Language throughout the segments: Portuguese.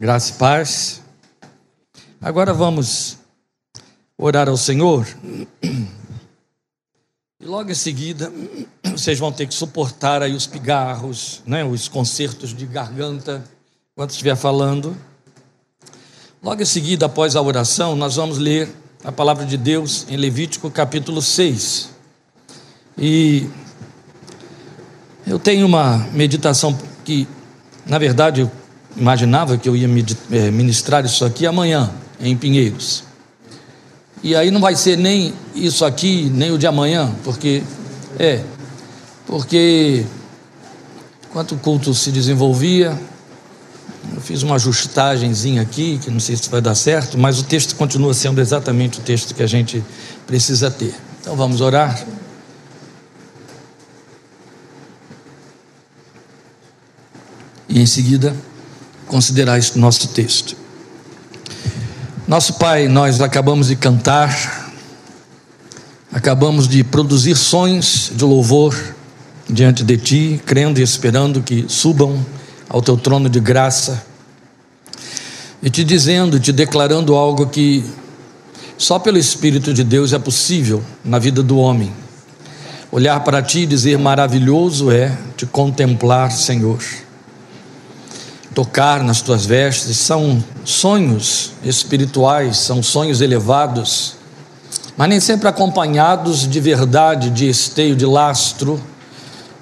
Graça e paz. Agora vamos orar ao Senhor. E logo em seguida, vocês vão ter que suportar aí os pigarros, né, os concertos de garganta, enquanto estiver falando. Logo em seguida, após a oração, nós vamos ler a palavra de Deus em Levítico capítulo 6. E eu tenho uma meditação que, na verdade, imaginava que eu ia eh, ministrar isso aqui amanhã, em Pinheiros. E aí não vai ser nem isso aqui, nem o de amanhã, porque é, porque enquanto o culto se desenvolvia, eu fiz uma ajustagemzinha aqui, que não sei se vai dar certo, mas o texto continua sendo exatamente o texto que a gente precisa ter. Então vamos orar. E em seguida considerar este nosso texto. Nosso Pai, nós acabamos de cantar, acabamos de produzir sons de louvor diante de Ti, crendo e esperando que subam ao Teu trono de graça e te dizendo, te declarando algo que só pelo Espírito de Deus é possível na vida do homem. Olhar para Ti e dizer: maravilhoso é te contemplar, Senhor tocar nas tuas vestes, são sonhos espirituais, são sonhos elevados, mas nem sempre acompanhados de verdade, de esteio, de lastro,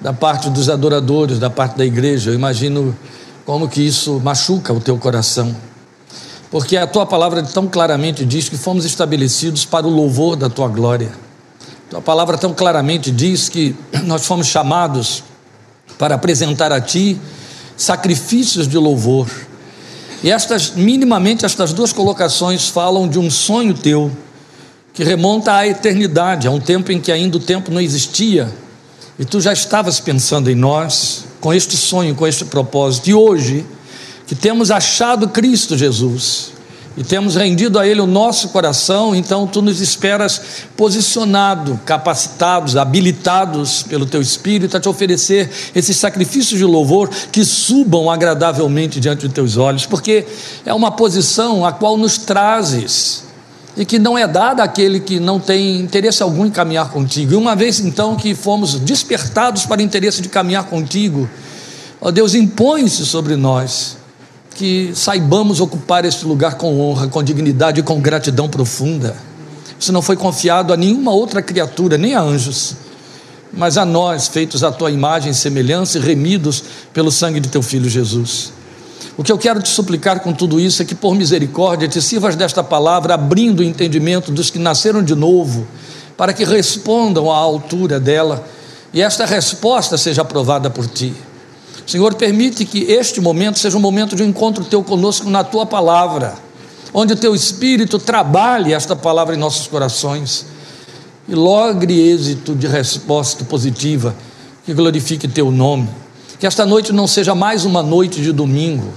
da parte dos adoradores, da parte da igreja. Eu imagino como que isso machuca o teu coração. Porque a tua palavra tão claramente diz que fomos estabelecidos para o louvor da tua glória. Tua palavra tão claramente diz que nós fomos chamados para apresentar a ti sacrifícios de louvor. E estas, minimamente, estas duas colocações falam de um sonho teu que remonta à eternidade, a um tempo em que ainda o tempo não existia, e tu já estavas pensando em nós, com este sonho, com este propósito. E hoje, que temos achado Cristo Jesus, e temos rendido a Ele o nosso coração, então tu nos esperas posicionado, capacitados, habilitados pelo Teu Espírito a te oferecer esses sacrifícios de louvor que subam agradavelmente diante de Teus olhos, porque é uma posição a qual nos trazes e que não é dada àquele que não tem interesse algum em caminhar contigo. E uma vez então que fomos despertados para o interesse de caminhar contigo, ó Deus, impõe-se sobre nós que saibamos ocupar este lugar com honra, com dignidade e com gratidão profunda. Isso não foi confiado a nenhuma outra criatura, nem a anjos, mas a nós, feitos à tua imagem e semelhança e remidos pelo sangue de teu filho Jesus. O que eu quero te suplicar com tudo isso é que, por misericórdia, te sirvas desta palavra, abrindo o entendimento dos que nasceram de novo, para que respondam à altura dela e esta resposta seja aprovada por ti. Senhor, permite que este momento seja um momento de encontro teu conosco na tua palavra, onde o teu Espírito trabalhe esta palavra em nossos corações e logre êxito de resposta positiva que glorifique teu nome. Que esta noite não seja mais uma noite de domingo,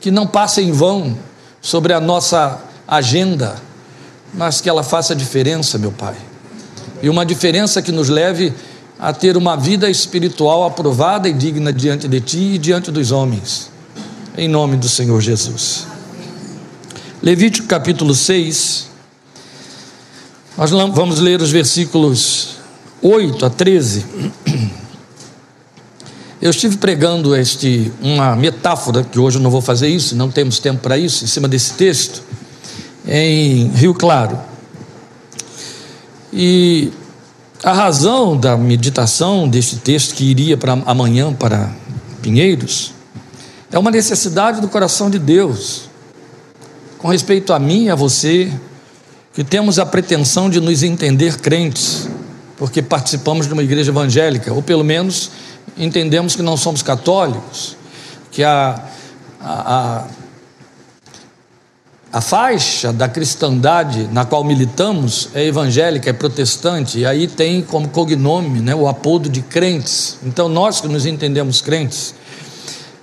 que não passe em vão sobre a nossa agenda, mas que ela faça diferença, meu Pai. E uma diferença que nos leve a ter uma vida espiritual aprovada e digna diante de ti e diante dos homens. Em nome do Senhor Jesus. Levítico capítulo 6. Nós vamos ler os versículos 8 a 13. Eu estive pregando este uma metáfora que hoje eu não vou fazer isso, não temos tempo para isso, em cima desse texto em Rio Claro. E a razão da meditação deste texto que iria para amanhã para Pinheiros é uma necessidade do coração de Deus com respeito a mim e a você, que temos a pretensão de nos entender crentes, porque participamos de uma igreja evangélica, ou pelo menos entendemos que não somos católicos, que a, a, a a faixa da cristandade na qual militamos é evangélica, é protestante, e aí tem como cognome né, o apodo de crentes. Então, nós que nos entendemos crentes,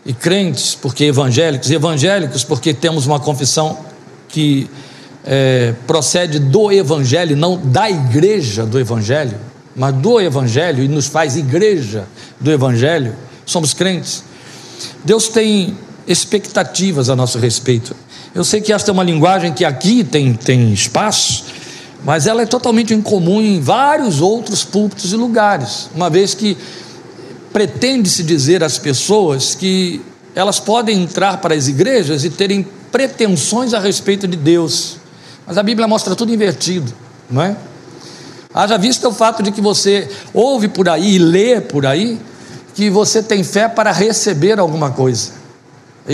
e crentes porque evangélicos, e evangélicos porque temos uma confissão que é, procede do Evangelho, não da igreja do Evangelho, mas do Evangelho, e nos faz igreja do Evangelho, somos crentes. Deus tem expectativas a nosso respeito. Eu sei que esta é uma linguagem que aqui tem, tem espaço, mas ela é totalmente incomum em vários outros púlpitos e lugares, uma vez que pretende-se dizer às pessoas que elas podem entrar para as igrejas e terem pretensões a respeito de Deus, mas a Bíblia mostra tudo invertido, não é? Haja vista o fato de que você ouve por aí e lê por aí que você tem fé para receber alguma coisa.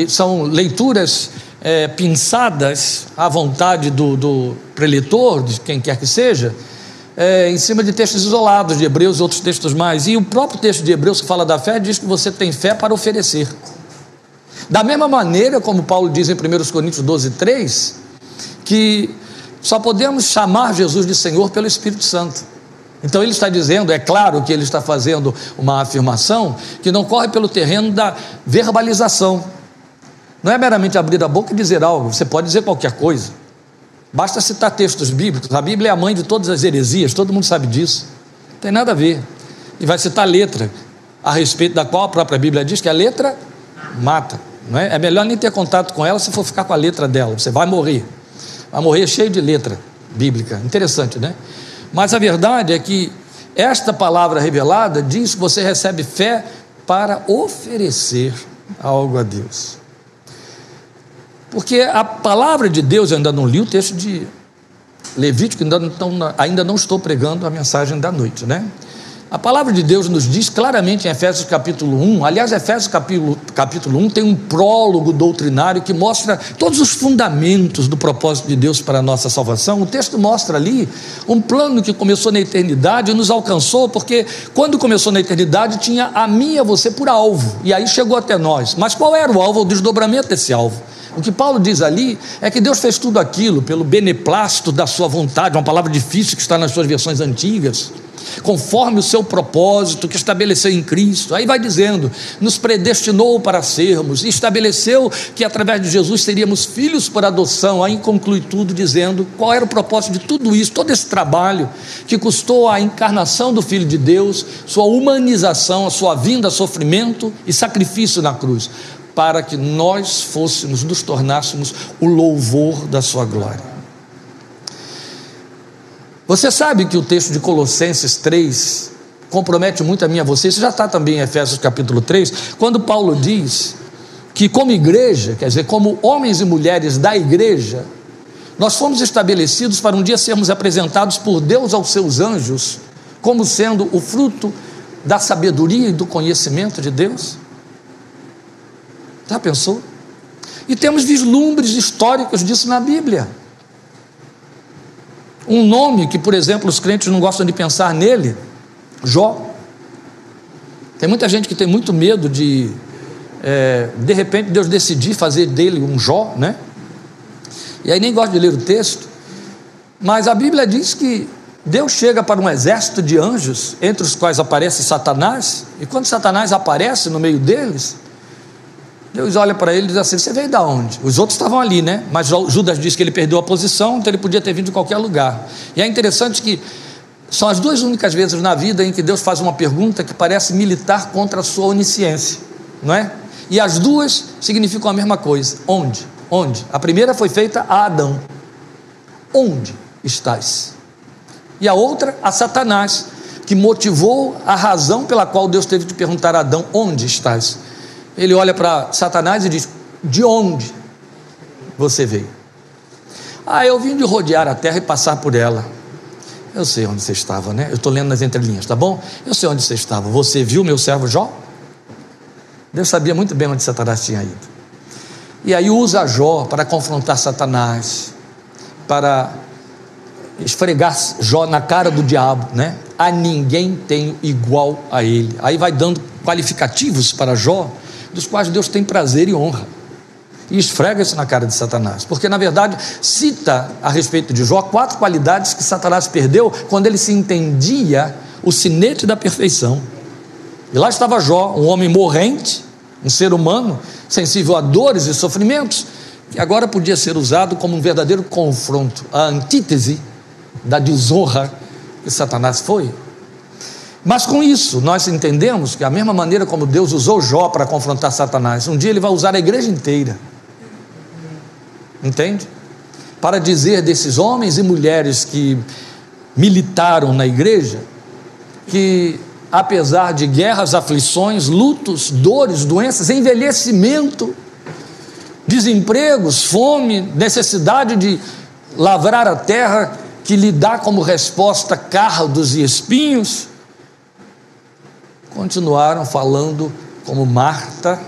São leituras é, pinçadas à vontade do, do preletor, de quem quer que seja, é, em cima de textos isolados de Hebreus e outros textos mais. E o próprio texto de Hebreus que fala da fé diz que você tem fé para oferecer. Da mesma maneira, como Paulo diz em 1 Coríntios 12, 3, que só podemos chamar Jesus de Senhor pelo Espírito Santo. Então ele está dizendo, é claro que ele está fazendo uma afirmação que não corre pelo terreno da verbalização. Não é meramente abrir a boca e dizer algo, você pode dizer qualquer coisa. Basta citar textos bíblicos. A Bíblia é a mãe de todas as heresias, todo mundo sabe disso. Não tem nada a ver. E vai citar letra, a respeito da qual a própria Bíblia diz que a letra mata. Não é? é melhor nem ter contato com ela se for ficar com a letra dela. Você vai morrer. Vai morrer cheio de letra bíblica. Interessante, né? Mas a verdade é que esta palavra revelada diz que você recebe fé para oferecer algo a Deus. Porque a palavra de Deus, eu ainda não li o texto de Levítico, ainda não, ainda não estou pregando a mensagem da noite, né? A palavra de Deus nos diz claramente em Efésios capítulo 1, aliás, Efésios capítulo, capítulo 1 tem um prólogo doutrinário que mostra todos os fundamentos do propósito de Deus para a nossa salvação. O texto mostra ali um plano que começou na eternidade e nos alcançou, porque quando começou na eternidade tinha a mim e a você por alvo, e aí chegou até nós. Mas qual era o alvo, o desdobramento desse alvo? O que Paulo diz ali é que Deus fez tudo aquilo pelo beneplácito da sua vontade, uma palavra difícil que está nas suas versões antigas, conforme o seu propósito que estabeleceu em Cristo. Aí vai dizendo: nos predestinou para sermos, estabeleceu que através de Jesus seríamos filhos por adoção. Aí conclui tudo dizendo qual era o propósito de tudo isso, todo esse trabalho que custou a encarnação do Filho de Deus, sua humanização, a sua vinda, sofrimento e sacrifício na cruz para que nós fôssemos, nos tornássemos o louvor da Sua glória. Você sabe que o texto de Colossenses 3 compromete muito a mim e a você, isso já está também em Efésios capítulo 3, quando Paulo diz que, como igreja, quer dizer, como homens e mulheres da igreja, nós fomos estabelecidos para um dia sermos apresentados por Deus aos seus anjos, como sendo o fruto da sabedoria e do conhecimento de Deus. Já pensou? E temos vislumbres históricos disso na Bíblia. Um nome que, por exemplo, os crentes não gostam de pensar nele, Jó. Tem muita gente que tem muito medo de, é, de repente, Deus decidir fazer dele um Jó, né? E aí nem gosta de ler o texto. Mas a Bíblia diz que Deus chega para um exército de anjos, entre os quais aparece Satanás, e quando Satanás aparece no meio deles, Deus olha para ele e diz assim: Você veio da onde? Os outros estavam ali, né? Mas Judas disse que ele perdeu a posição, então ele podia ter vindo de qualquer lugar. E é interessante que são as duas únicas vezes na vida em que Deus faz uma pergunta que parece militar contra a sua onisciência, não é? E as duas significam a mesma coisa: onde? Onde? A primeira foi feita a Adão: Onde estás? E a outra a Satanás, que motivou a razão pela qual Deus teve de perguntar a Adão: Onde estás? Ele olha para Satanás e diz: De onde você veio? Ah, eu vim de rodear a terra e passar por ela. Eu sei onde você estava, né? Eu estou lendo nas entrelinhas, tá bom? Eu sei onde você estava. Você viu meu servo Jó? Deus sabia muito bem onde Satanás tinha ido. E aí usa Jó para confrontar Satanás, para esfregar Jó na cara do diabo, né? A ninguém tem igual a ele. Aí vai dando qualificativos para Jó dos quais Deus tem prazer e honra. E esfrega isso na cara de Satanás, porque na verdade cita a respeito de Jó quatro qualidades que Satanás perdeu quando ele se entendia o sinete da perfeição. E lá estava Jó, um homem morrente, um ser humano, sensível a dores e sofrimentos, que agora podia ser usado como um verdadeiro confronto, a antítese da desonra que Satanás foi. Mas com isso, nós entendemos que a mesma maneira como Deus usou Jó para confrontar Satanás, um dia ele vai usar a igreja inteira. Entende? Para dizer desses homens e mulheres que militaram na igreja, que apesar de guerras, aflições, lutos, dores, doenças, envelhecimento, desempregos, fome, necessidade de lavrar a terra que lhe dá como resposta cardos e espinhos, continuaram falando como Marta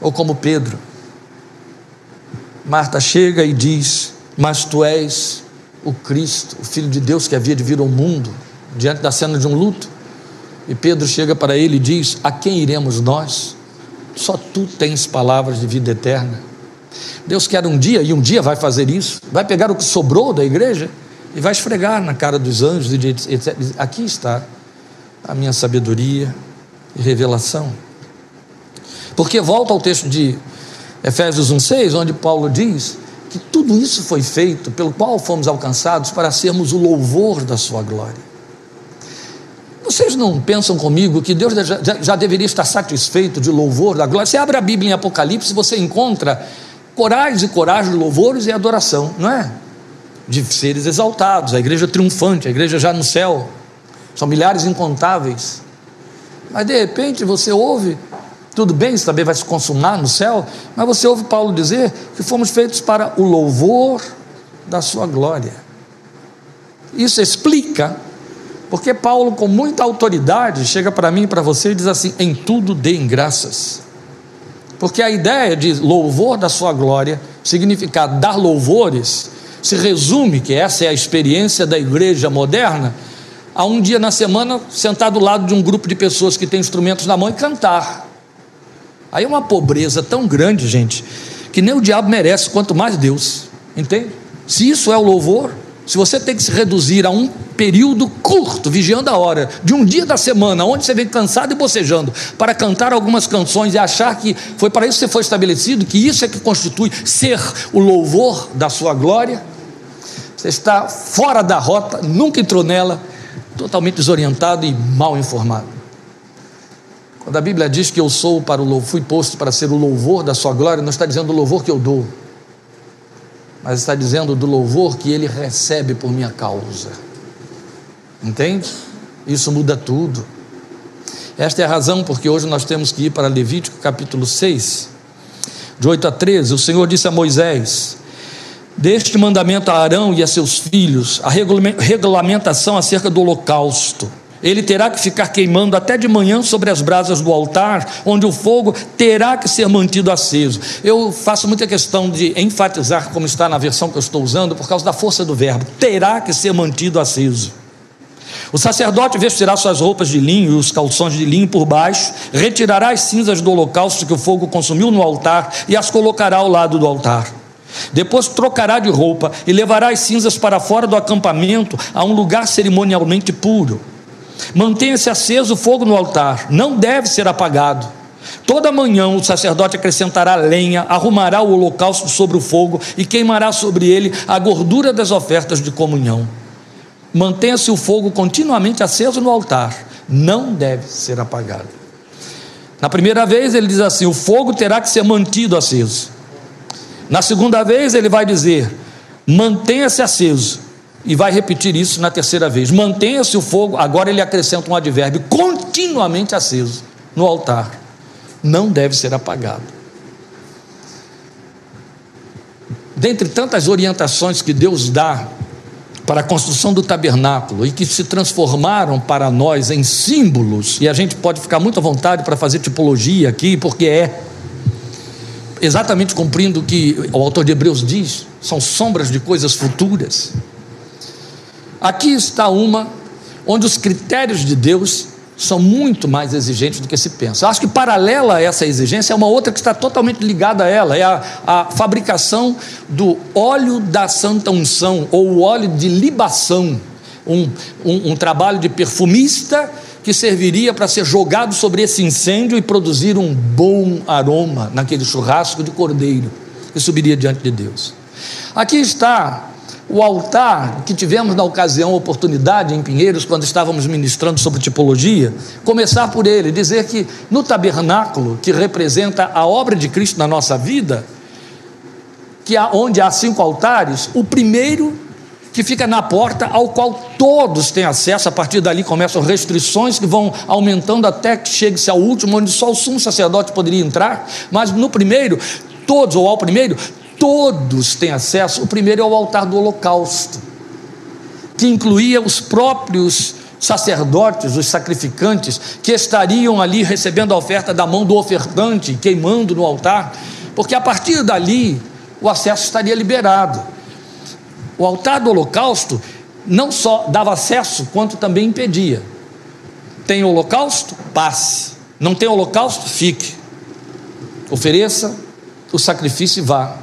ou como Pedro. Marta chega e diz: Mas tu és o Cristo, o Filho de Deus que havia de vir ao mundo, diante da cena de um luto. E Pedro chega para ele e diz: A quem iremos nós? Só tu tens palavras de vida eterna. Deus quer um dia, e um dia vai fazer isso, vai pegar o que sobrou da igreja e vai esfregar na cara dos anjos e dizer: Aqui está a minha sabedoria e revelação. Porque volta ao texto de Efésios 1,6, onde Paulo diz que tudo isso foi feito, pelo qual fomos alcançados para sermos o louvor da Sua glória. Vocês não pensam comigo que Deus já, já, deveria estar satisfeito de louvor da glória? Você abre a Bíblia em Apocalipse, você encontra corais e corais de louvores e adoração, não é? De seres exaltados, a igreja triunfante, a igreja já no céu. São milhares incontáveis. Mas de repente você ouve, tudo bem, isso também vai se consumar no céu, mas você ouve Paulo dizer que fomos feitos para o louvor da sua glória. Isso explica porque Paulo, com muita autoridade, chega para mim e para você e diz assim: em tudo deem graças. Porque a ideia de louvor da sua glória, significar dar louvores, se resume, que essa é a experiência da igreja moderna, a um dia na semana sentar do lado de um grupo de pessoas que tem instrumentos na mão e cantar. Aí é uma pobreza tão grande, gente, que nem o diabo merece, quanto mais Deus. Entende? Se isso é o louvor, se você tem que se reduzir a um período curto, vigiando a hora, de um dia da semana, onde você vem cansado e bocejando, para cantar algumas canções e achar que foi para isso que você foi estabelecido, que isso é que constitui ser o louvor da sua glória, você está fora da rota, nunca entrou nela, totalmente desorientado e mal informado. Quando a Bíblia diz que eu sou para o fui posto para ser o louvor da sua glória, não está dizendo o louvor que eu dou mas está dizendo do louvor que ele recebe por minha causa. Entende? Isso muda tudo. Esta é a razão porque hoje nós temos que ir para Levítico capítulo 6, de 8 a 13. O Senhor disse a Moisés: Deste mandamento a Arão e a seus filhos, a regulamentação acerca do holocausto ele terá que ficar queimando até de manhã sobre as brasas do altar, onde o fogo terá que ser mantido aceso. Eu faço muita questão de enfatizar, como está na versão que eu estou usando, por causa da força do verbo: terá que ser mantido aceso. O sacerdote vestirá suas roupas de linho e os calções de linho por baixo, retirará as cinzas do holocausto que o fogo consumiu no altar e as colocará ao lado do altar. Depois trocará de roupa e levará as cinzas para fora do acampamento, a um lugar cerimonialmente puro. Mantenha-se aceso o fogo no altar, não deve ser apagado. Toda manhã o sacerdote acrescentará lenha, arrumará o holocausto sobre o fogo e queimará sobre ele a gordura das ofertas de comunhão. Mantenha-se o fogo continuamente aceso no altar, não deve ser apagado. Na primeira vez ele diz assim: o fogo terá que ser mantido aceso. Na segunda vez ele vai dizer: mantenha-se aceso e vai repetir isso na terceira vez. Mantenha-se o fogo, agora ele acrescenta um advérbio, continuamente aceso no altar. Não deve ser apagado. Dentre tantas orientações que Deus dá para a construção do tabernáculo e que se transformaram para nós em símbolos, e a gente pode ficar muito à vontade para fazer tipologia aqui, porque é exatamente cumprindo o que o autor de Hebreus diz, são sombras de coisas futuras. Aqui está uma onde os critérios de Deus são muito mais exigentes do que se pensa. Acho que paralela a essa exigência é uma outra que está totalmente ligada a ela, é a, a fabricação do óleo da santa unção, ou o óleo de libação, um, um, um trabalho de perfumista que serviria para ser jogado sobre esse incêndio e produzir um bom aroma naquele churrasco de cordeiro que subiria diante de Deus. Aqui está o altar que tivemos na ocasião, oportunidade em Pinheiros, quando estávamos ministrando sobre tipologia, começar por ele, dizer que no tabernáculo, que representa a obra de Cristo na nossa vida, que há, onde há cinco altares, o primeiro que fica na porta, ao qual todos têm acesso, a partir dali começam restrições que vão aumentando até que chegue-se ao último, onde só o sumo sacerdote poderia entrar, mas no primeiro, todos, ou ao primeiro, todos têm acesso. O primeiro é o altar do holocausto, que incluía os próprios sacerdotes, os sacrificantes, que estariam ali recebendo a oferta da mão do ofertante, queimando no altar, porque a partir dali o acesso estaria liberado. O altar do holocausto não só dava acesso, quanto também impedia. Tem holocausto? Passe. Não tem holocausto? Fique. Ofereça o sacrifício e vá.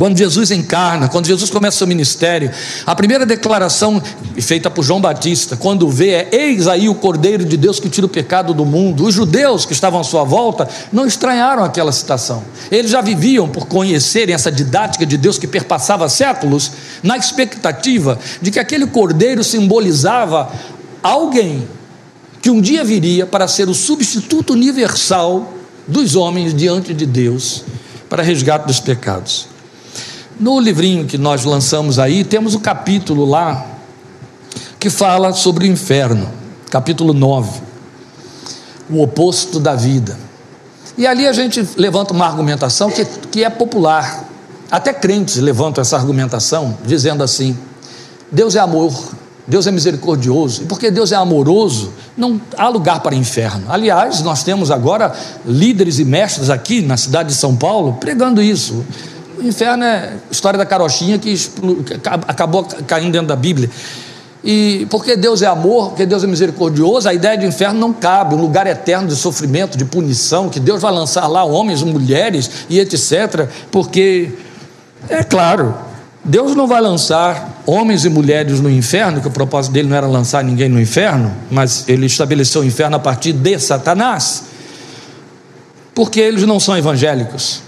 Quando Jesus encarna, quando Jesus começa o seu ministério, a primeira declaração feita por João Batista, quando vê, é: Eis aí o Cordeiro de Deus que tira o pecado do mundo. Os judeus que estavam à sua volta não estranharam aquela citação. Eles já viviam por conhecerem essa didática de Deus que perpassava séculos, na expectativa de que aquele cordeiro simbolizava alguém que um dia viria para ser o substituto universal dos homens diante de Deus para resgate dos pecados. No livrinho que nós lançamos aí, temos o capítulo lá que fala sobre o inferno, capítulo 9, o oposto da vida. E ali a gente levanta uma argumentação que, que é popular. Até crentes levantam essa argumentação, dizendo assim: Deus é amor, Deus é misericordioso, e porque Deus é amoroso, não há lugar para inferno. Aliás, nós temos agora líderes e mestres aqui na cidade de São Paulo pregando isso. Inferno é história da carochinha que acabou caindo dentro da Bíblia. E porque Deus é amor, porque Deus é misericordioso, a ideia de inferno não cabe, um lugar eterno de sofrimento, de punição, que Deus vai lançar lá homens, mulheres e etc. Porque, é claro, Deus não vai lançar homens e mulheres no inferno, que o propósito dele não era lançar ninguém no inferno, mas ele estabeleceu o inferno a partir de Satanás, porque eles não são evangélicos.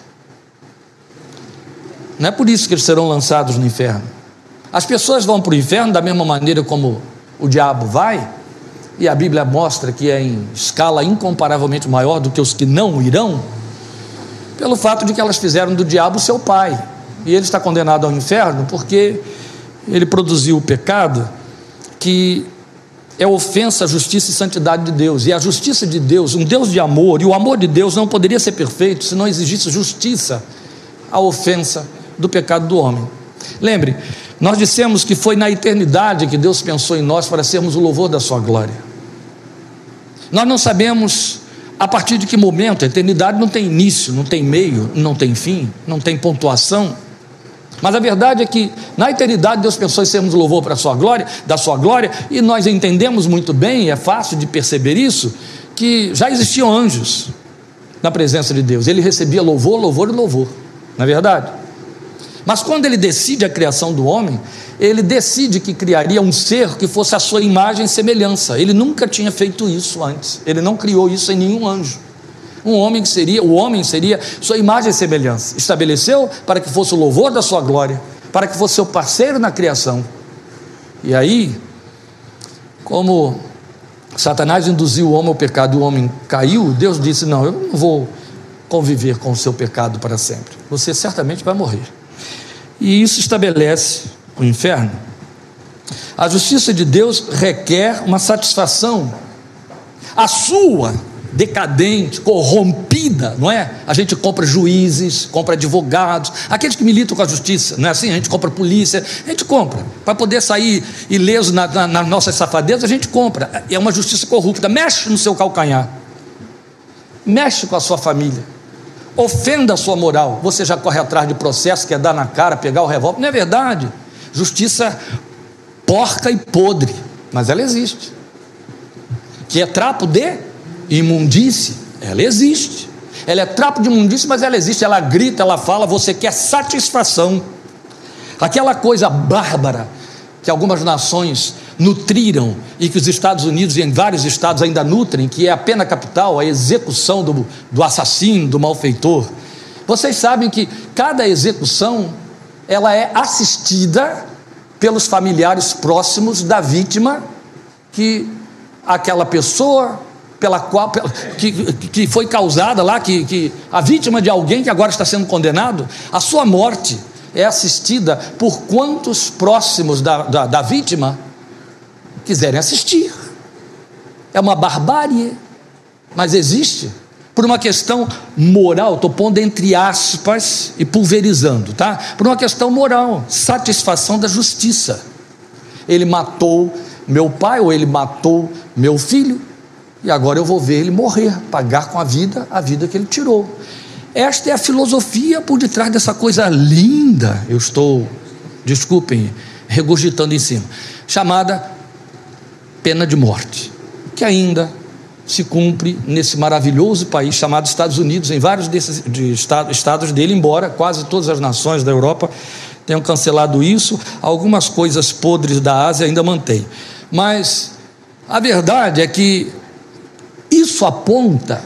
Não é por isso que eles serão lançados no inferno. As pessoas vão para o inferno da mesma maneira como o diabo vai, e a Bíblia mostra que é em escala incomparavelmente maior do que os que não irão, pelo fato de que elas fizeram do diabo seu pai. E ele está condenado ao inferno porque ele produziu o pecado que é ofensa à justiça e santidade de Deus. E a justiça de Deus, um Deus de amor, e o amor de Deus não poderia ser perfeito se não existisse justiça à ofensa do pecado do homem. Lembre, nós dissemos que foi na eternidade que Deus pensou em nós para sermos o louvor da Sua glória. Nós não sabemos a partir de que momento, a eternidade não tem início, não tem meio, não tem fim, não tem pontuação. Mas a verdade é que na eternidade Deus pensou em sermos louvor para a sua glória, da sua glória, e nós entendemos muito bem, é fácil de perceber isso, que já existiam anjos na presença de Deus. Ele recebia louvor, louvor e louvor. Na é verdade? Mas quando ele decide a criação do homem, ele decide que criaria um ser que fosse a sua imagem e semelhança. Ele nunca tinha feito isso antes. Ele não criou isso em nenhum anjo. Um homem que seria, o homem seria sua imagem e semelhança. Estabeleceu para que fosse o louvor da sua glória, para que fosse seu parceiro na criação. E aí, como Satanás induziu o homem ao pecado e o homem caiu, Deus disse: Não, eu não vou conviver com o seu pecado para sempre. Você certamente vai morrer. E isso estabelece o inferno. A justiça de Deus requer uma satisfação. A sua decadente, corrompida, não é? A gente compra juízes, compra advogados, aqueles que militam com a justiça, não é assim? A gente compra polícia, a gente compra. Para poder sair ileso na, na, nas nossas safadezas, a gente compra. É uma justiça corrupta. Mexe no seu calcanhar, mexe com a sua família ofenda a sua moral, você já corre atrás de processo, quer dar na cara, pegar o revólver. Não é verdade. Justiça porca e podre, mas ela existe. Que é trapo de imundície, ela existe. Ela é trapo de imundície, mas ela existe. Ela grita, ela fala, você quer satisfação. Aquela coisa bárbara que algumas nações nutriram e que os Estados Unidos e em vários estados ainda nutrem, que é a pena capital, a execução do, do assassino, do malfeitor. Vocês sabem que cada execução ela é assistida pelos familiares próximos da vítima que aquela pessoa pela qual que, que foi causada lá, que, que a vítima de alguém que agora está sendo condenado, a sua morte é assistida por quantos próximos da, da, da vítima quiserem assistir. É uma barbárie, mas existe. Por uma questão moral, estou pondo entre aspas e pulverizando, tá? Por uma questão moral, satisfação da justiça. Ele matou meu pai ou ele matou meu filho, e agora eu vou ver ele morrer, pagar com a vida a vida que ele tirou. Esta é a filosofia por detrás dessa coisa linda, eu estou, desculpem, regurgitando em cima, chamada pena de morte, que ainda se cumpre nesse maravilhoso país chamado Estados Unidos, em vários desses de estados dele, embora quase todas as nações da Europa tenham cancelado isso, algumas coisas podres da Ásia ainda mantêm. Mas a verdade é que isso aponta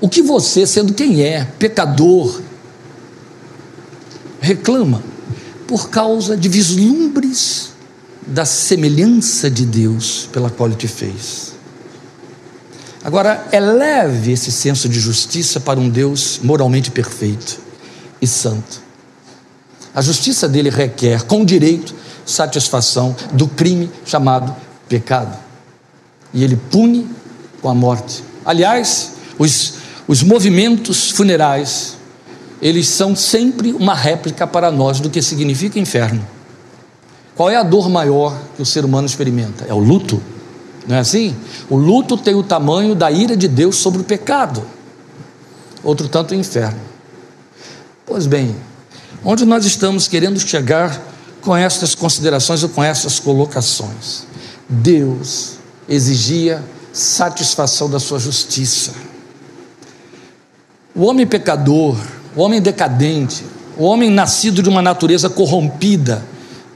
o que você, sendo quem é, pecador, reclama por causa de vislumbres da semelhança de Deus pela qual Ele te fez. Agora, eleve esse senso de justiça para um Deus moralmente perfeito e santo. A justiça dele requer, com direito, satisfação do crime chamado pecado. E ele pune com a morte. Aliás, os os movimentos funerais, eles são sempre uma réplica para nós do que significa inferno. Qual é a dor maior que o ser humano experimenta? É o luto. Não é assim? O luto tem o tamanho da ira de Deus sobre o pecado. Outro tanto o inferno. Pois bem, onde nós estamos querendo chegar com estas considerações ou com essas colocações? Deus exigia satisfação da sua justiça. O homem pecador, o homem decadente, o homem nascido de uma natureza corrompida,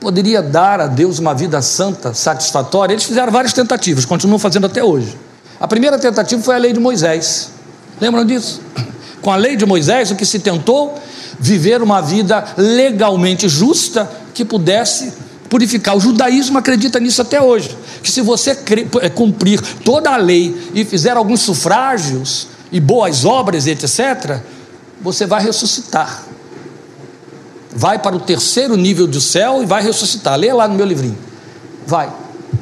poderia dar a Deus uma vida santa, satisfatória. Eles fizeram várias tentativas, continuam fazendo até hoje. A primeira tentativa foi a lei de Moisés. Lembram disso? Com a lei de Moisés, o que se tentou? Viver uma vida legalmente justa que pudesse purificar. O judaísmo acredita nisso até hoje. Que se você cumprir toda a lei e fizer alguns sufrágios, e boas obras, etc., você vai ressuscitar. Vai para o terceiro nível do céu e vai ressuscitar. Leia lá no meu livrinho. Vai.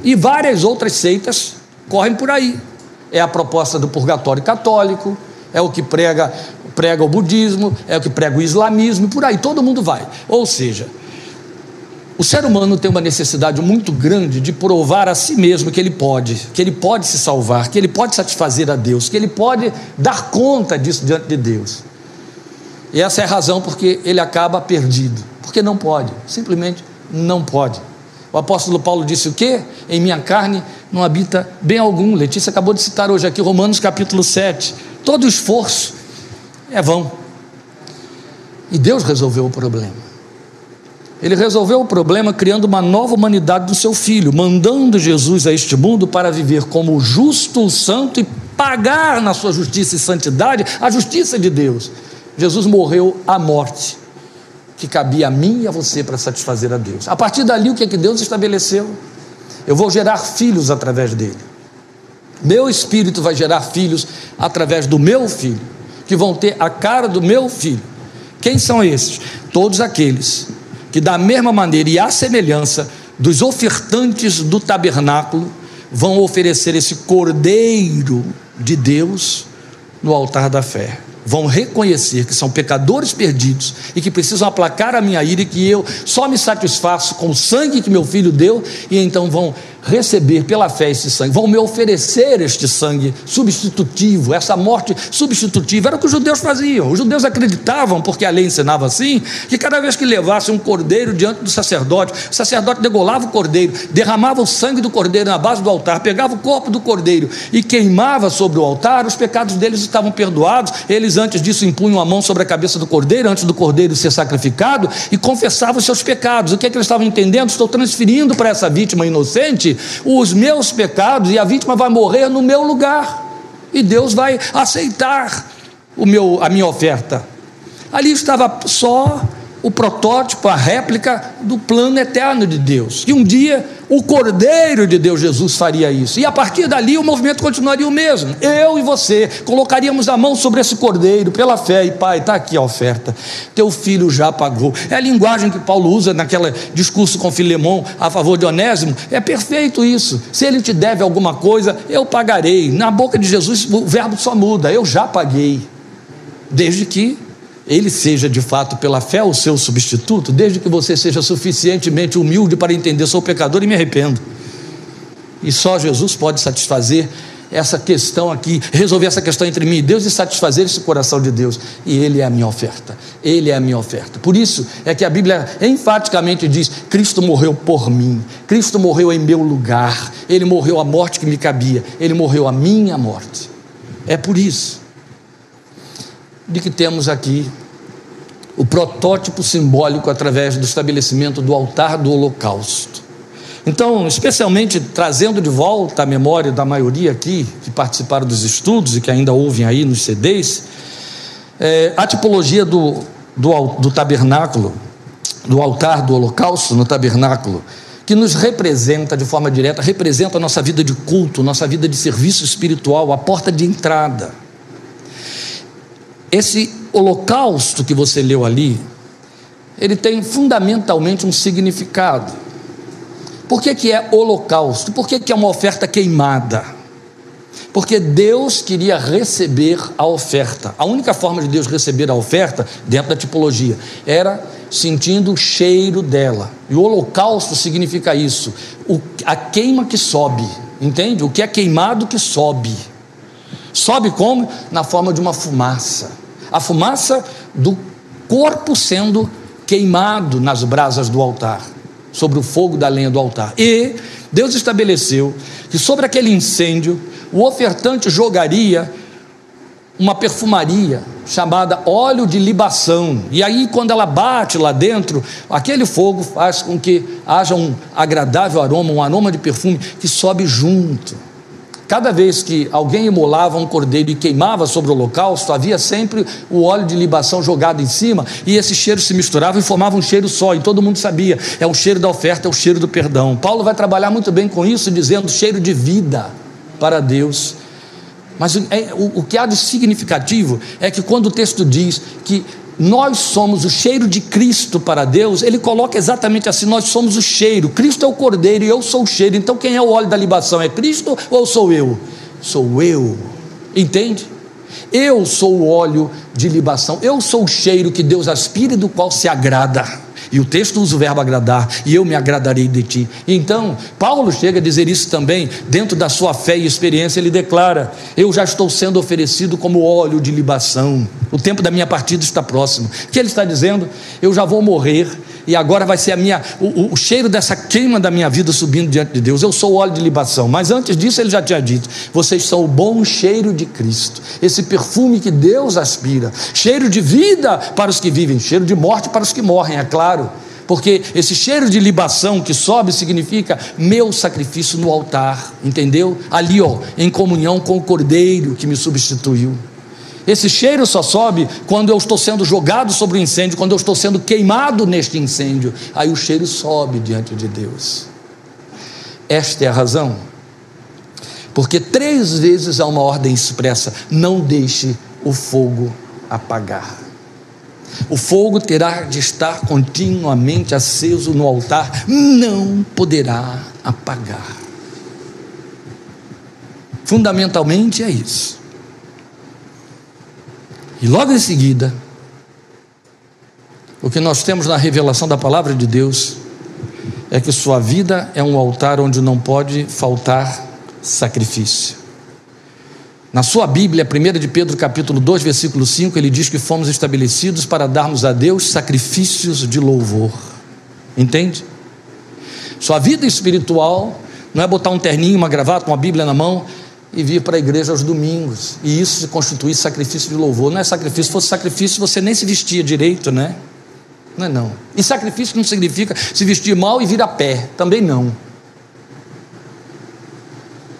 E várias outras seitas correm por aí. É a proposta do purgatório católico, é o que prega, prega o budismo, é o que prega o islamismo, e por aí todo mundo vai. Ou seja, o ser humano tem uma necessidade muito grande de provar a si mesmo que ele pode, que ele pode se salvar, que ele pode satisfazer a Deus, que ele pode dar conta disso diante de Deus. E essa é a razão porque ele acaba perdido, porque não pode, simplesmente não pode. O apóstolo Paulo disse o quê? Em minha carne não habita bem algum. Letícia acabou de citar hoje aqui Romanos capítulo 7. Todo esforço é vão. E Deus resolveu o problema. Ele resolveu o problema criando uma nova humanidade do seu filho, mandando Jesus a este mundo para viver como justo, santo e pagar na sua justiça e santidade a justiça de Deus. Jesus morreu a morte que cabia a mim e a você para satisfazer a Deus. A partir dali, o que é que Deus estabeleceu? Eu vou gerar filhos através dele. Meu espírito vai gerar filhos através do meu filho, que vão ter a cara do meu filho. Quem são esses? Todos aqueles que, da mesma maneira e à semelhança dos ofertantes do tabernáculo, vão oferecer esse cordeiro de Deus no altar da fé vão reconhecer que são pecadores perdidos e que precisam aplacar a minha ira e que eu só me satisfaço com o sangue que meu filho deu e então vão receber pela fé esse sangue, vão me oferecer este sangue substitutivo, essa morte substitutiva. Era o que os judeus faziam. Os judeus acreditavam, porque a lei ensinava assim, que cada vez que levasse um cordeiro diante do sacerdote, o sacerdote degolava o cordeiro, derramava o sangue do cordeiro na base do altar, pegava o corpo do cordeiro e queimava sobre o altar, os pecados deles estavam perdoados, eles eles antes disso impunham a mão sobre a cabeça do cordeiro, antes do cordeiro ser sacrificado, e confessavam os seus pecados. O que é que eles estavam entendendo? Estou transferindo para essa vítima inocente os meus pecados, e a vítima vai morrer no meu lugar. E Deus vai aceitar o meu, a minha oferta. Ali estava só o protótipo, a réplica do plano eterno de Deus. E um dia o Cordeiro de Deus, Jesus, faria isso. E a partir dali o movimento continuaria o mesmo. Eu e você colocaríamos a mão sobre esse Cordeiro pela fé. E Pai, está aqui a oferta. Teu filho já pagou. É a linguagem que Paulo usa naquele discurso com Filemão a favor de Onésimo. É perfeito isso. Se ele te deve alguma coisa, eu pagarei. Na boca de Jesus o verbo só muda. Eu já paguei. Desde que ele seja de fato pela fé o seu substituto, desde que você seja suficientemente humilde para entender sou pecador e me arrependo. E só Jesus pode satisfazer essa questão aqui, resolver essa questão entre mim e Deus e satisfazer esse coração de Deus. E Ele é a minha oferta. Ele é a minha oferta. Por isso é que a Bíblia enfaticamente diz: Cristo morreu por mim, Cristo morreu em meu lugar, Ele morreu a morte que me cabia, Ele morreu a minha morte. É por isso de que temos aqui o protótipo simbólico através do estabelecimento do altar do holocausto. Então, especialmente trazendo de volta a memória da maioria aqui que participaram dos estudos e que ainda ouvem aí nos CDs, é, a tipologia do, do, do tabernáculo, do altar do holocausto no tabernáculo, que nos representa de forma direta, representa a nossa vida de culto, nossa vida de serviço espiritual, a porta de entrada. Esse holocausto que você leu ali, ele tem fundamentalmente um significado. Por que, que é holocausto? Por que, que é uma oferta queimada? Porque Deus queria receber a oferta. A única forma de Deus receber a oferta, dentro da tipologia, era sentindo o cheiro dela. E o holocausto significa isso: o, a queima que sobe, entende? O que é queimado que sobe. Sobe como? Na forma de uma fumaça a fumaça do corpo sendo queimado nas brasas do altar, sobre o fogo da lenha do altar. E Deus estabeleceu que sobre aquele incêndio o ofertante jogaria uma perfumaria chamada óleo de libação. E aí, quando ela bate lá dentro, aquele fogo faz com que haja um agradável aroma, um aroma de perfume que sobe junto. Cada vez que alguém imolava um cordeiro e queimava sobre o holocausto, havia sempre o óleo de libação jogado em cima, e esse cheiro se misturava e formava um cheiro só, e todo mundo sabia: é o cheiro da oferta, é o cheiro do perdão. Paulo vai trabalhar muito bem com isso, dizendo cheiro de vida para Deus. Mas é, o, o que há de significativo é que quando o texto diz que nós somos o cheiro de Cristo para Deus, ele coloca exatamente assim: nós somos o cheiro, Cristo é o cordeiro e eu sou o cheiro. Então quem é o óleo da libação? É Cristo ou sou eu? Sou eu, entende? Eu sou o óleo de libação, eu sou o cheiro que Deus aspira e do qual se agrada. E o texto usa o verbo agradar, e eu me agradarei de ti. Então, Paulo chega a dizer isso também, dentro da sua fé e experiência, ele declara: Eu já estou sendo oferecido como óleo de libação, o tempo da minha partida está próximo. O que ele está dizendo? Eu já vou morrer, e agora vai ser a minha, o, o, cheiro dessa queima da minha vida subindo diante de Deus. Eu sou o óleo de libação, mas antes disso ele já tinha dito: vocês são o bom cheiro de Cristo, esse perfume que Deus aspira, cheiro de vida para os que vivem, cheiro de morte para os que morrem, é claro. Porque esse cheiro de libação que sobe significa meu sacrifício no altar, entendeu? Ali, ó, em comunhão com o Cordeiro que me substituiu. Esse cheiro só sobe quando eu estou sendo jogado sobre o incêndio, quando eu estou sendo queimado neste incêndio. Aí o cheiro sobe diante de Deus. Esta é a razão. Porque três vezes há uma ordem expressa: não deixe o fogo apagar. O fogo terá de estar continuamente aceso no altar, não poderá apagar. Fundamentalmente é isso. E logo em seguida, o que nós temos na revelação da palavra de Deus é que sua vida é um altar onde não pode faltar sacrifício. Na sua Bíblia, 1 de Pedro capítulo 2, versículo 5, ele diz que fomos estabelecidos para darmos a Deus sacrifícios de louvor. Entende? Sua vida espiritual não é botar um terninho, uma gravata, uma Bíblia na mão e vir para a igreja aos domingos. E isso se constitui sacrifício de louvor. Não é sacrifício, se fosse sacrifício, você nem se vestia direito, né? Não é não. E sacrifício não significa se vestir mal e vir a pé. Também não.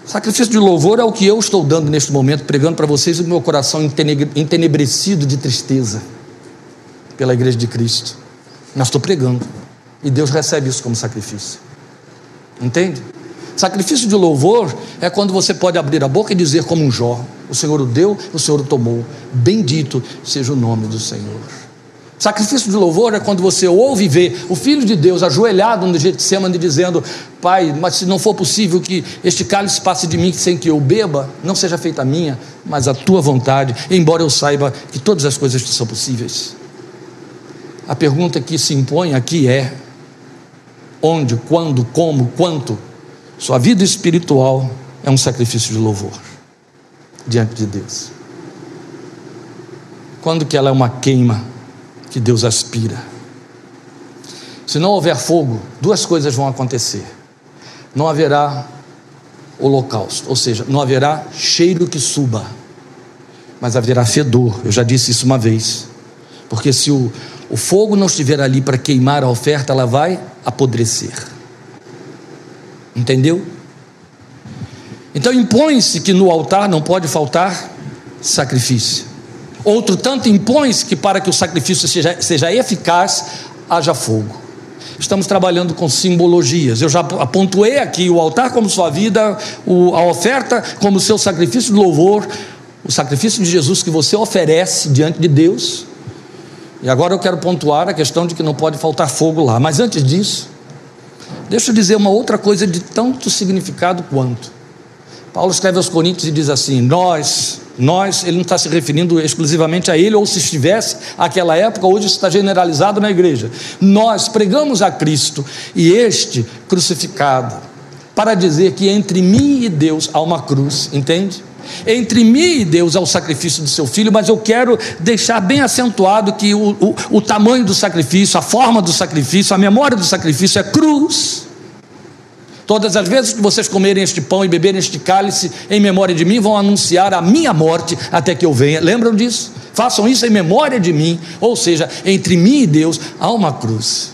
Sacrifício de louvor é o que eu estou dando neste momento, pregando para vocês o meu coração entenebrecido de tristeza pela igreja de Cristo. Mas estou pregando. E Deus recebe isso como sacrifício. Entende? Sacrifício de louvor é quando você pode abrir a boca e dizer, como um Jó: O Senhor o deu, o Senhor o tomou. Bendito seja o nome do Senhor. Sacrifício de louvor é quando você ouve e vê o Filho de Deus ajoelhado no Getsemane dizendo: Pai, mas se não for possível que este cálice passe de mim sem que eu beba, não seja feita a minha, mas a tua vontade, embora eu saiba que todas as coisas são possíveis. A pergunta que se impõe aqui é: onde, quando, como, quanto? Sua vida espiritual é um sacrifício de louvor diante de Deus. Quando que ela é uma queima que Deus aspira? Se não houver fogo, duas coisas vão acontecer. Não haverá holocausto, ou seja, não haverá cheiro que suba, mas haverá fedor. Eu já disse isso uma vez. Porque se o, o fogo não estiver ali para queimar a oferta, ela vai apodrecer. Entendeu? Então impõe-se que no altar não pode faltar sacrifício. Outro tanto impõe-se que para que o sacrifício seja, seja eficaz, haja fogo. Estamos trabalhando com simbologias. Eu já apontuei aqui o altar como sua vida, o, a oferta como seu sacrifício de louvor, o sacrifício de Jesus que você oferece diante de Deus. E agora eu quero pontuar a questão de que não pode faltar fogo lá. Mas antes disso, Deixa eu dizer uma outra coisa de tanto significado quanto. Paulo escreve aos Coríntios e diz assim: Nós, nós, ele não está se referindo exclusivamente a ele, ou se estivesse aquela época, hoje está generalizado na igreja. Nós pregamos a Cristo e este crucificado, para dizer que entre mim e Deus há uma cruz, entende? Entre mim e Deus é o sacrifício do seu filho, mas eu quero deixar bem acentuado que o, o, o tamanho do sacrifício, a forma do sacrifício, a memória do sacrifício é cruz. Todas as vezes que vocês comerem este pão e beberem este cálice em memória de mim, vão anunciar a minha morte até que eu venha. Lembram disso? Façam isso em memória de mim, ou seja, entre mim e Deus há uma cruz.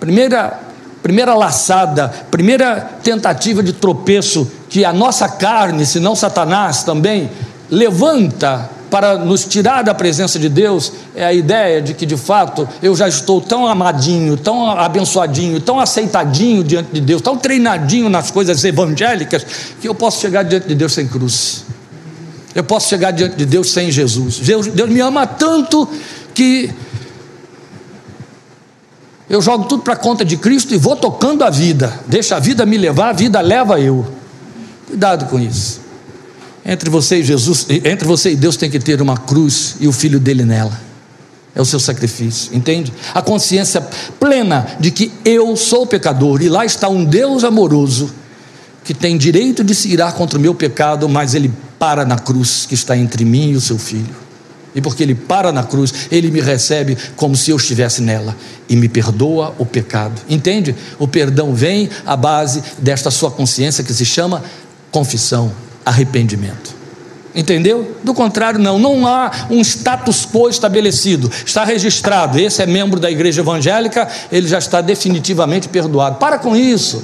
Primeira, primeira laçada, primeira tentativa de tropeço que a nossa carne, se não Satanás também, levanta para nos tirar da presença de Deus é a ideia de que de fato eu já estou tão amadinho, tão abençoadinho, tão aceitadinho diante de Deus, tão treinadinho nas coisas evangélicas, que eu posso chegar diante de Deus sem cruz. Eu posso chegar diante de Deus sem Jesus. Deus, Deus me ama tanto que eu jogo tudo para a conta de Cristo e vou tocando a vida. Deixa a vida me levar, a vida leva eu. Cuidado com isso. Entre você e Jesus, entre você e Deus tem que ter uma cruz e o filho dele nela. É o seu sacrifício, entende? A consciência plena de que eu sou pecador e lá está um Deus amoroso que tem direito de se irar contra o meu pecado, mas ele para na cruz que está entre mim e o seu filho. E porque ele para na cruz, ele me recebe como se eu estivesse nela e me perdoa o pecado. Entende? O perdão vem à base desta sua consciência que se chama confissão, arrependimento. Entendeu? Do contrário, não, não há um status quo estabelecido. Está registrado, esse é membro da igreja evangélica, ele já está definitivamente perdoado. Para com isso.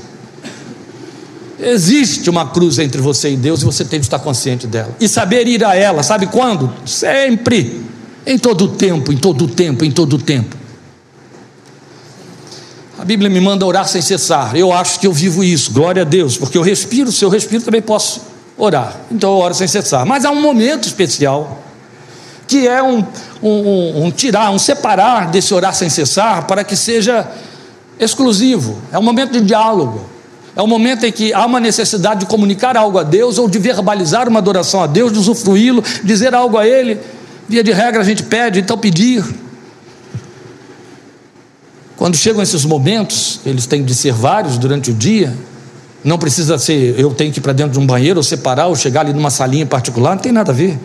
Existe uma cruz entre você e Deus e você tem que estar consciente dela. E saber ir a ela, sabe quando? Sempre. Em todo o tempo, em todo o tempo, em todo o tempo. A Bíblia me manda orar sem cessar. Eu acho que eu vivo isso, glória a Deus, porque eu respiro, se eu respiro também posso orar. Então eu oro sem cessar. Mas há um momento especial, que é um, um, um tirar, um separar desse orar sem cessar, para que seja exclusivo. É um momento de diálogo. É um momento em que há uma necessidade de comunicar algo a Deus, ou de verbalizar uma adoração a Deus, de usufruí-lo, dizer algo a Ele. Via de regra a gente pede, então pedir. Quando chegam esses momentos, eles têm de ser vários durante o dia, não precisa ser, eu tenho que ir para dentro de um banheiro, ou separar, ou chegar ali numa salinha particular, não tem nada a ver.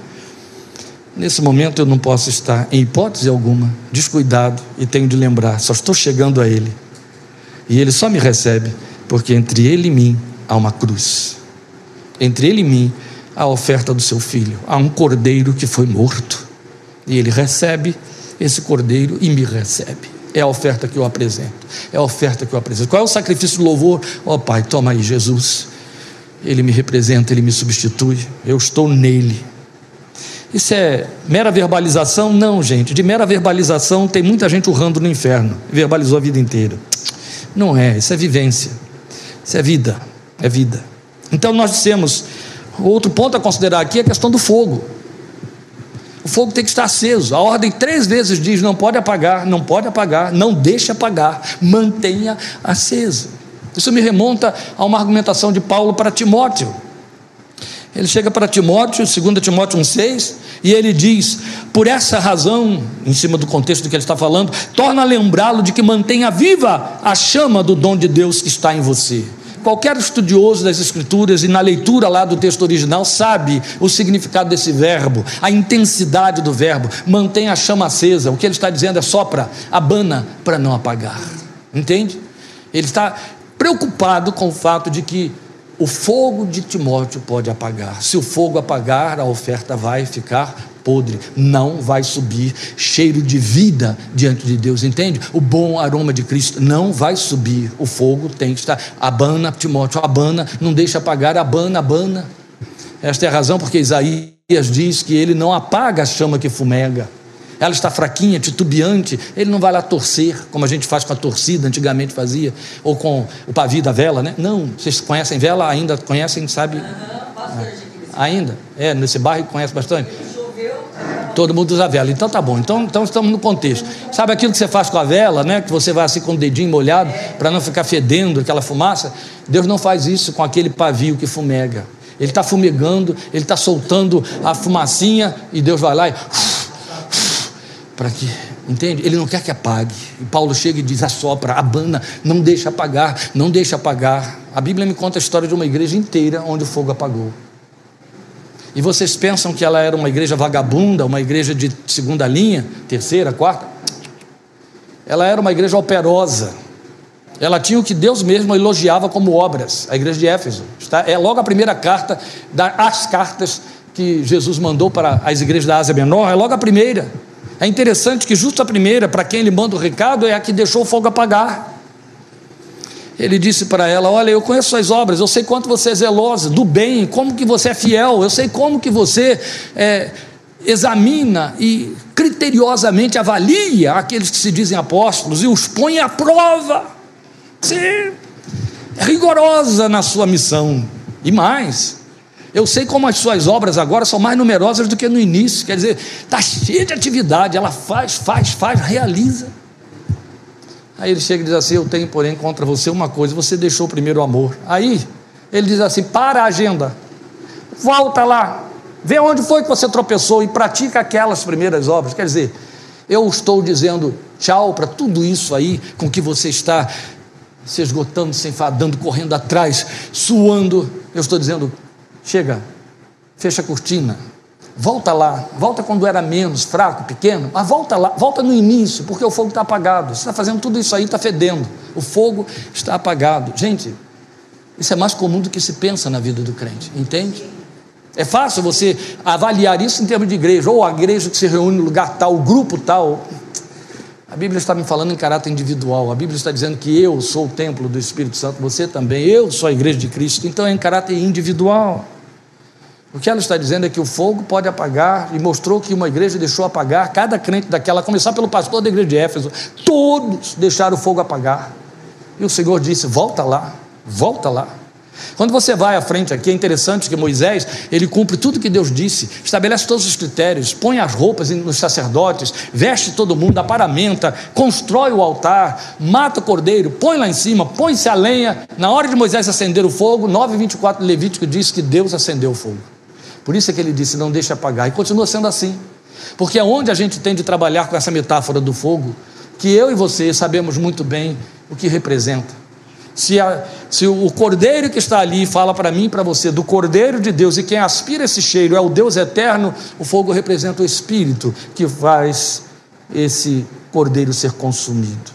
Nesse momento eu não posso estar, em hipótese alguma, descuidado e tenho de lembrar, só estou chegando a Ele. E Ele só me recebe, porque entre Ele e mim há uma cruz. Entre Ele e mim há a oferta do seu filho, há um cordeiro que foi morto. E Ele recebe esse cordeiro e me recebe. É a oferta que eu apresento. É a oferta que eu apresento. Qual é o sacrifício do louvor? Ó oh, Pai, toma aí, Jesus. Ele me representa, ele me substitui. Eu estou nele. Isso é mera verbalização? Não, gente. De mera verbalização tem muita gente urrando no inferno. Verbalizou a vida inteira. Não é, isso é vivência. Isso é vida. É vida. Então nós dissemos, outro ponto a considerar aqui é a questão do fogo. O fogo tem que estar aceso. A ordem três vezes diz: não pode apagar, não pode apagar, não deixe apagar, mantenha aceso. Isso me remonta a uma argumentação de Paulo para Timóteo. Ele chega para Timóteo, 2 Timóteo 1,6, e ele diz: por essa razão, em cima do contexto do que ele está falando, torna a lembrá-lo de que mantenha viva a chama do dom de Deus que está em você. Qualquer estudioso das Escrituras e na leitura lá do texto original sabe o significado desse verbo, a intensidade do verbo, mantém a chama acesa. O que ele está dizendo é sopra, abana para não apagar. Entende? Ele está preocupado com o fato de que o fogo de Timóteo pode apagar. Se o fogo apagar, a oferta vai ficar podre, não vai subir cheiro de vida diante de Deus, entende? O bom aroma de Cristo não vai subir. O fogo tem que estar. Abana, Timóteo, abana, não deixa apagar, abana, abana. Esta é a razão porque Isaías diz que ele não apaga a chama que fumega ela está fraquinha, titubeante, ele não vai lá torcer, como a gente faz com a torcida, antigamente fazia, ou com o pavio da vela, né? Não, vocês conhecem vela? Ainda conhecem, sabe? Ah, ainda? É, nesse bairro conhece bastante? Todo mundo usa vela. Então tá bom. Então, então estamos no contexto. Sabe aquilo que você faz com a vela, né? Que você vai assim com o dedinho molhado para não ficar fedendo aquela fumaça? Deus não faz isso com aquele pavio que fumega. Ele está fumegando, ele está soltando a fumacinha e Deus vai lá e para que, entende? Ele não quer que apague. E Paulo chega e diz: assopra, abana, não deixa apagar, não deixa apagar. A Bíblia me conta a história de uma igreja inteira onde o fogo apagou. E vocês pensam que ela era uma igreja vagabunda, uma igreja de segunda linha, terceira, quarta? Ela era uma igreja operosa. Ela tinha o que Deus mesmo elogiava como obras, a igreja de Éfeso. Está, é logo a primeira carta das cartas que Jesus mandou para as igrejas da Ásia Menor, é logo a primeira. É interessante que justo a primeira, para quem ele manda o recado, é a que deixou o fogo apagar. Ele disse para ela: Olha, eu conheço suas obras, eu sei quanto você é zelosa do bem, como que você é fiel, eu sei como que você é, examina e criteriosamente avalia aqueles que se dizem apóstolos e os põe à prova. Você é rigorosa na sua missão. E mais, eu sei como as suas obras agora são mais numerosas do que no início. Quer dizer, está cheia de atividade. Ela faz, faz, faz, realiza. Aí ele chega e diz assim: Eu tenho, porém, contra você uma coisa: você deixou o primeiro amor. Aí ele diz assim: Para a agenda, volta lá, vê onde foi que você tropeçou e pratica aquelas primeiras obras. Quer dizer, eu estou dizendo tchau para tudo isso aí com que você está se esgotando, se enfadando, correndo atrás, suando. Eu estou dizendo Chega, fecha a cortina, volta lá, volta quando era menos, fraco, pequeno, mas volta lá, volta no início, porque o fogo está apagado. Você está fazendo tudo isso aí, está fedendo. O fogo está apagado. Gente, isso é mais comum do que se pensa na vida do crente, entende? É fácil você avaliar isso em termos de igreja, ou a igreja que se reúne no lugar tal, o grupo tal. A Bíblia está me falando em caráter individual. A Bíblia está dizendo que eu sou o templo do Espírito Santo, você também, eu sou a igreja de Cristo. Então é em caráter individual. O que ela está dizendo é que o fogo pode apagar, e mostrou que uma igreja deixou apagar, cada crente daquela, a começar pelo pastor da igreja de Éfeso, todos deixaram o fogo apagar. E o Senhor disse: volta lá, volta lá. Quando você vai à frente aqui, é interessante que Moisés, ele cumpre tudo que Deus disse, estabelece todos os critérios, põe as roupas nos sacerdotes, veste todo mundo, aparamenta, constrói o altar, mata o cordeiro, põe lá em cima, põe-se a lenha. Na hora de Moisés acender o fogo, 9,24 Levítico diz que Deus acendeu o fogo. Por isso é que ele disse: não deixe apagar. E continua sendo assim. Porque é onde a gente tem de trabalhar com essa metáfora do fogo, que eu e você sabemos muito bem o que representa. Se, a, se o cordeiro que está ali fala para mim e para você do cordeiro de Deus e quem aspira esse cheiro é o Deus eterno, o fogo representa o espírito que faz esse cordeiro ser consumido.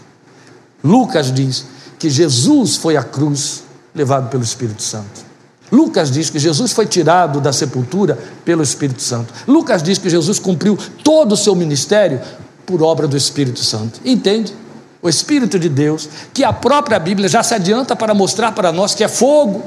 Lucas diz que Jesus foi à cruz levado pelo Espírito Santo. Lucas diz que Jesus foi tirado da sepultura pelo Espírito Santo. Lucas diz que Jesus cumpriu todo o seu ministério por obra do Espírito Santo. Entende? O Espírito de Deus, que a própria Bíblia já se adianta para mostrar para nós que é fogo.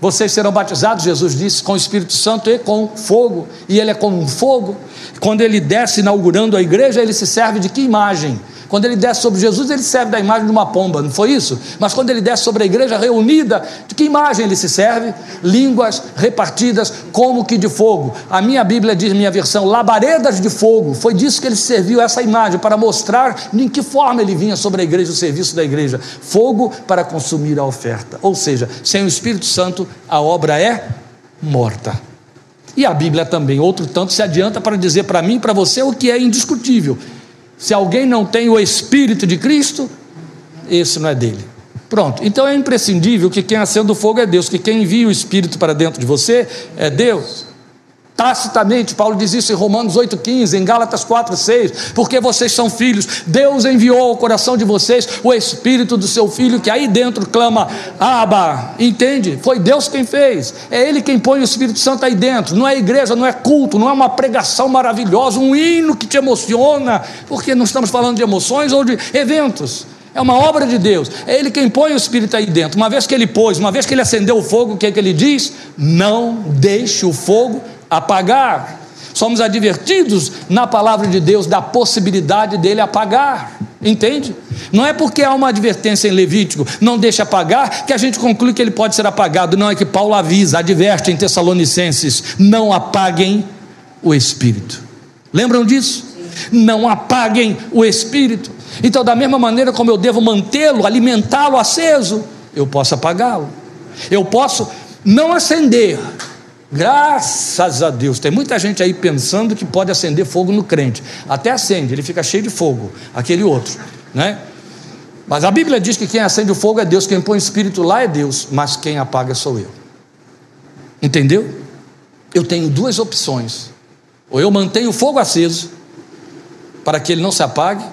Vocês serão batizados, Jesus disse, com o Espírito Santo e com fogo, e ele é como um fogo. Quando ele desce inaugurando a igreja, ele se serve de que imagem? Quando ele desce sobre Jesus, ele serve da imagem de uma pomba, não foi isso? Mas quando ele desce sobre a igreja reunida, de que imagem ele se serve? Línguas repartidas como que de fogo. A minha Bíblia diz, minha versão, labaredas de fogo. Foi disso que ele serviu essa imagem, para mostrar em que forma ele vinha sobre a igreja, o serviço da igreja. Fogo para consumir a oferta. Ou seja, sem o Espírito Santo, a obra é morta. E a Bíblia também, outro tanto, se adianta para dizer para mim e para você o que é indiscutível se alguém não tem o Espírito de Cristo, esse não é dele. Pronto. Então é imprescindível que quem acende o fogo é Deus, que quem envia o Espírito para dentro de você é Deus. Tacitamente, Paulo diz isso em Romanos 8,15, em Gálatas 4,6, porque vocês são filhos, Deus enviou ao coração de vocês o Espírito do seu Filho, que aí dentro clama, Abba, entende? Foi Deus quem fez, é Ele quem põe o Espírito Santo aí dentro, não é igreja, não é culto, não é uma pregação maravilhosa, um hino que te emociona, porque não estamos falando de emoções ou de eventos, é uma obra de Deus. É Ele quem põe o Espírito aí dentro. Uma vez que Ele pôs, uma vez que Ele acendeu o fogo, o que é que Ele diz? Não deixe o fogo apagar. Somos advertidos na palavra de Deus da possibilidade dele apagar. Entende? Não é porque há uma advertência em Levítico, não deixa apagar, que a gente conclui que ele pode ser apagado. Não, é que Paulo avisa, adverte em Tessalonicenses: não apaguem o espírito. Lembram disso? Não apaguem o espírito. Então, da mesma maneira como eu devo mantê-lo, alimentá-lo aceso, eu posso apagá-lo. Eu posso não acender, Graças a Deus, tem muita gente aí pensando que pode acender fogo no crente. Até acende, ele fica cheio de fogo, aquele outro, né? Mas a Bíblia diz que quem acende o fogo é Deus, quem põe o espírito lá é Deus, mas quem apaga sou eu. Entendeu? Eu tenho duas opções. Ou eu mantenho o fogo aceso para que ele não se apague,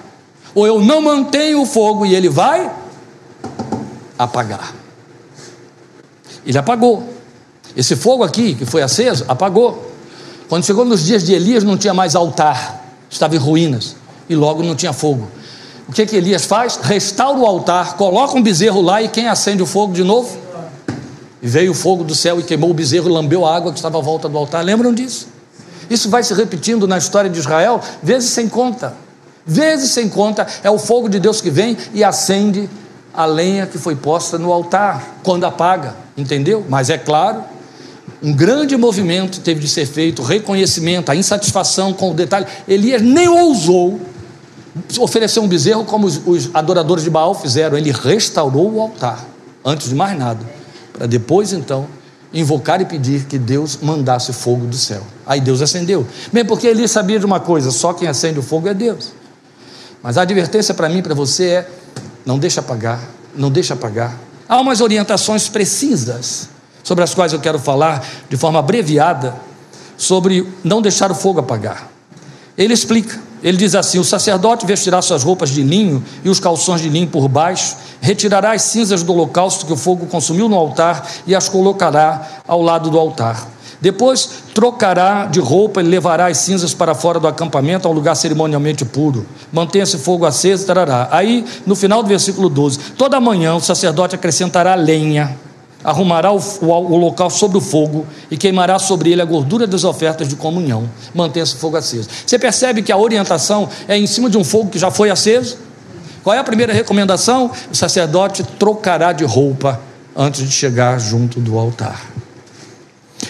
ou eu não mantenho o fogo e ele vai apagar. Ele apagou. Esse fogo aqui, que foi aceso, apagou. Quando chegou nos dias de Elias, não tinha mais altar, estava em ruínas, e logo não tinha fogo. O que, que Elias faz? Restaura o altar, coloca um bezerro lá e quem acende o fogo de novo? E veio o fogo do céu e queimou o bezerro, lambeu a água que estava à volta do altar. Lembram disso? Isso vai se repetindo na história de Israel, vezes sem conta. Vezes sem conta, é o fogo de Deus que vem e acende a lenha que foi posta no altar, quando apaga, entendeu? Mas é claro um grande movimento teve de ser feito, reconhecimento, a insatisfação com o detalhe. Elias nem ousou oferecer um bezerro como os, os adoradores de Baal fizeram, ele restaurou o altar, antes de mais nada, para depois então invocar e pedir que Deus mandasse fogo do céu. Aí Deus acendeu. Bem, porque Elias sabia de uma coisa: só quem acende o fogo é Deus. Mas a advertência para mim, para você é: não deixa apagar, não deixa apagar. Há umas orientações precisas sobre as quais eu quero falar de forma abreviada, sobre não deixar o fogo apagar. Ele explica, ele diz assim: o sacerdote vestirá suas roupas de linho e os calções de linho por baixo, retirará as cinzas do holocausto que o fogo consumiu no altar e as colocará ao lado do altar. Depois trocará de roupa e levará as cinzas para fora do acampamento, a um lugar cerimonialmente puro. Mantenha-se fogo aceso, tarará. Aí, no final do versículo 12: toda manhã o sacerdote acrescentará lenha arrumará o, o, o, local sobre o fogo e queimará sobre ele a gordura das ofertas de comunhão. Mantenha-se o fogo aceso. Você percebe que a orientação é em cima de um fogo que já foi aceso? Qual é a primeira recomendação? O sacerdote trocará de roupa antes de chegar junto do altar.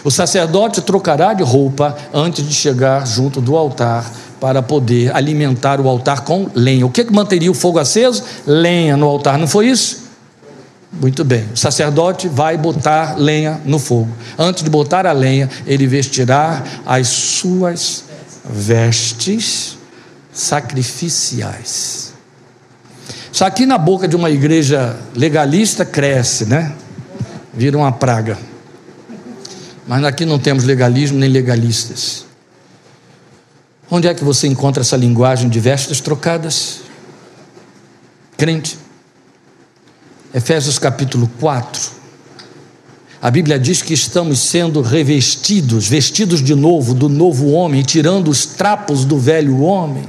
O sacerdote trocará de roupa antes de chegar junto do altar para poder alimentar o altar com lenha. O que, que manteria o fogo aceso? Lenha no altar, não foi isso? Muito bem. O sacerdote vai botar lenha no fogo. Antes de botar a lenha, ele vestirá as suas vestes sacrificiais. Isso aqui na boca de uma igreja legalista cresce, né? Vira uma praga. Mas aqui não temos legalismo nem legalistas. Onde é que você encontra essa linguagem de vestes trocadas? Crente. Efésios capítulo 4. A Bíblia diz que estamos sendo revestidos, vestidos de novo do novo homem, tirando os trapos do velho homem.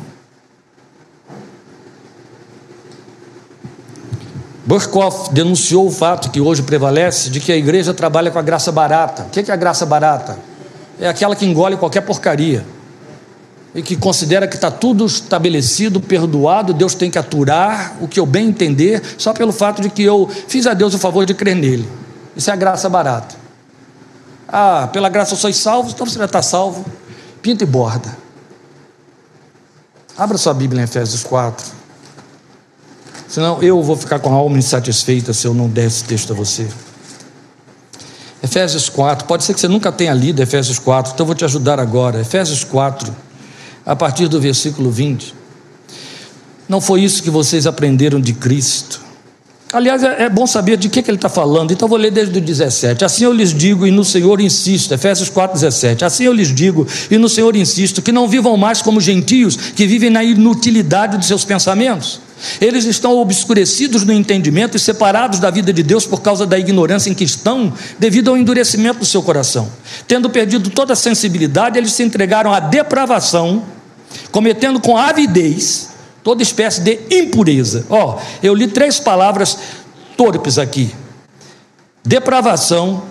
Burkhoff denunciou o fato que hoje prevalece de que a igreja trabalha com a graça barata. O que é a graça barata? É aquela que engole qualquer porcaria e que considera que está tudo estabelecido, perdoado, Deus tem que aturar o que eu bem entender, só pelo fato de que eu fiz a Deus o favor de crer nele. Isso é a graça barata. Ah, pela graça sois salvos, então você já está salvo. Pinta e borda. Abra sua Bíblia em Efésios 4. Senão eu vou ficar com a alma insatisfeita se eu não der esse texto a você. Efésios 4, pode ser que você nunca tenha lido Efésios 4, então eu vou te ajudar agora. Efésios 4, a partir do versículo 20. Não foi isso que vocês aprenderam de Cristo. Aliás, é, é bom saber de que, que ele está falando, então vou ler desde o 17. Assim eu lhes digo, e no Senhor insisto, Efésios 4, 17. Assim eu lhes digo, e no Senhor insisto, que não vivam mais como gentios, que vivem na inutilidade de seus pensamentos. Eles estão obscurecidos no entendimento e separados da vida de Deus por causa da ignorância em que estão, devido ao endurecimento do seu coração. Tendo perdido toda a sensibilidade, eles se entregaram à depravação cometendo com avidez toda espécie de impureza. Ó, oh, eu li três palavras torpes aqui: depravação,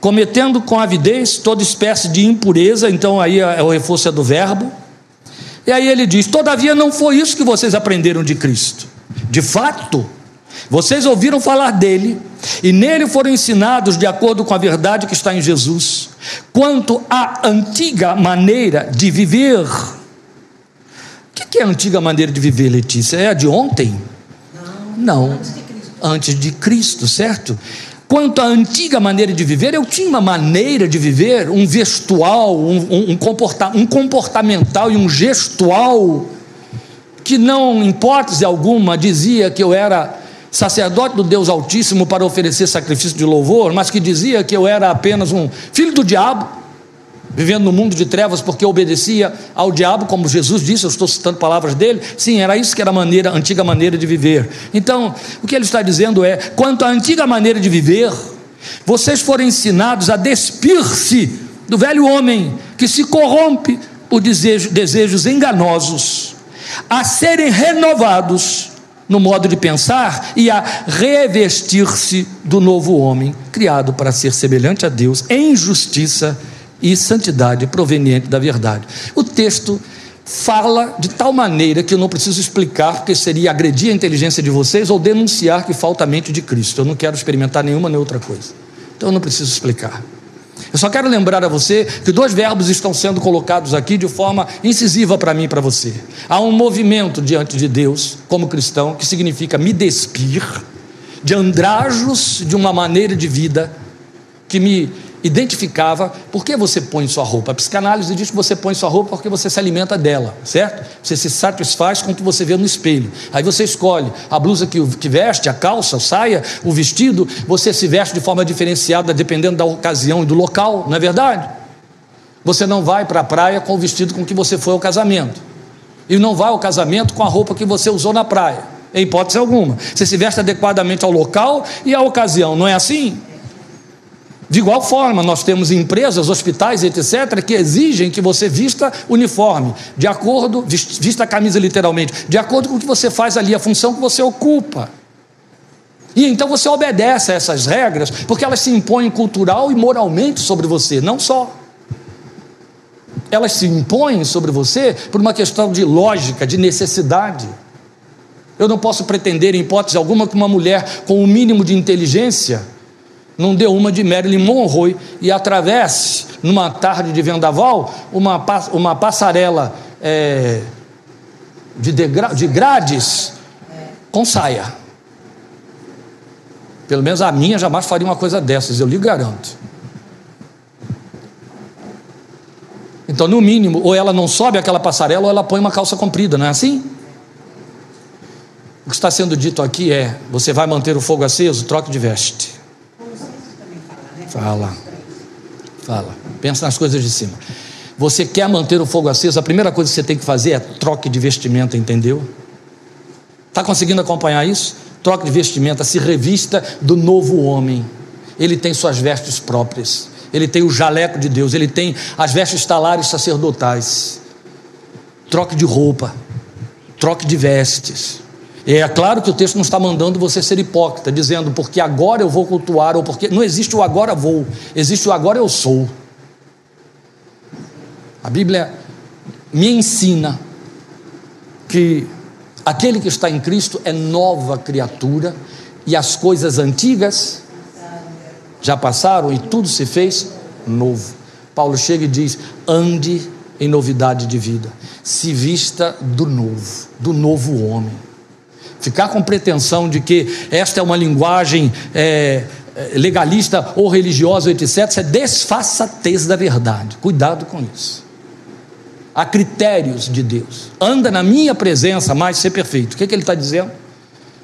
cometendo com avidez toda espécie de impureza, então aí é o reforço é do verbo. E aí ele diz: Todavia não foi isso que vocês aprenderam de Cristo. De fato, vocês ouviram falar dele e nele foram ensinados de acordo com a verdade que está em Jesus, quanto à antiga maneira de viver o que é a antiga maneira de viver, Letícia? É a de ontem? Não. Não. Antes de Cristo, antes de Cristo certo? Quanto à antiga maneira de viver, eu tinha uma maneira de viver, um vestual, um, um, um, comporta, um comportamental e um gestual, que não, em hipótese alguma, dizia que eu era sacerdote do Deus Altíssimo para oferecer sacrifício de louvor, mas que dizia que eu era apenas um filho do diabo vivendo no mundo de trevas porque obedecia ao diabo, como Jesus disse, eu estou citando palavras dele. Sim, era isso que era a maneira, a antiga maneira de viver. Então, o que ele está dizendo é: quanto à antiga maneira de viver, vocês foram ensinados a despir-se do velho homem que se corrompe por desejo, desejos enganosos, a serem renovados no modo de pensar e a revestir-se do novo homem, criado para ser semelhante a Deus em justiça e e santidade proveniente da verdade. O texto fala de tal maneira que eu não preciso explicar, porque seria agredir a inteligência de vocês ou denunciar que falta a mente de Cristo. Eu não quero experimentar nenhuma nem outra coisa. Então eu não preciso explicar. Eu só quero lembrar a você que dois verbos estão sendo colocados aqui de forma incisiva para mim e para você. Há um movimento diante de Deus, como cristão, que significa me despir de andrajos de uma maneira de vida que me identificava por que você põe sua roupa. A psicanálise diz que você põe sua roupa porque você se alimenta dela, certo? Você se satisfaz com o que você vê no espelho. Aí você escolhe a blusa que, veste, a calça, a saia, o vestido, você se veste de forma diferenciada dependendo da ocasião e do local, não é verdade? Você não vai para a praia com o vestido com que você foi ao casamento. E não vai ao casamento com a roupa que você usou na praia, em hipótese alguma. Você se veste adequadamente ao local e à ocasião, não é assim? De igual forma, nós temos empresas, hospitais, etc., que exigem que você vista uniforme, de acordo, vista a camisa literalmente, de acordo com o que você faz ali, a função que você ocupa. E então você obedece a essas regras, porque elas se impõem cultural e moralmente sobre você, não só. Elas se impõem sobre você por uma questão de lógica, de necessidade. Eu não posso pretender, em hipótese alguma, que uma mulher com o um mínimo de inteligência não deu uma de Marilyn Monroe e atravesse, numa tarde de vendaval, uma, uma passarela é, de, degra, de grades com saia. Pelo menos a minha jamais faria uma coisa dessas, eu lhe garanto. Então, no mínimo, ou ela não sobe aquela passarela, ou ela põe uma calça comprida, não é assim? O que está sendo dito aqui é: você vai manter o fogo aceso, troque de veste. Fala. Fala. Pensa nas coisas de cima. Você quer manter o fogo aceso, a primeira coisa que você tem que fazer é troque de vestimenta, entendeu? Está conseguindo acompanhar isso? Troque de vestimenta, se revista do novo homem. Ele tem suas vestes próprias. Ele tem o jaleco de Deus, ele tem as vestes talares sacerdotais. Troque de roupa, troque de vestes. É claro que o texto não está mandando você ser hipócrita, dizendo porque agora eu vou cultuar, ou porque. Não existe o agora vou, existe o agora eu sou. A Bíblia me ensina que aquele que está em Cristo é nova criatura e as coisas antigas já passaram e tudo se fez novo. Paulo chega e diz: ande em novidade de vida, se vista do novo, do novo homem. Ficar com pretensão de que esta é uma linguagem é, é legalista ou religiosa, etc., isso é desfaçatez da verdade. Cuidado com isso. Há critérios de Deus. Anda na minha presença, mas ser perfeito. O que, é que ele está dizendo?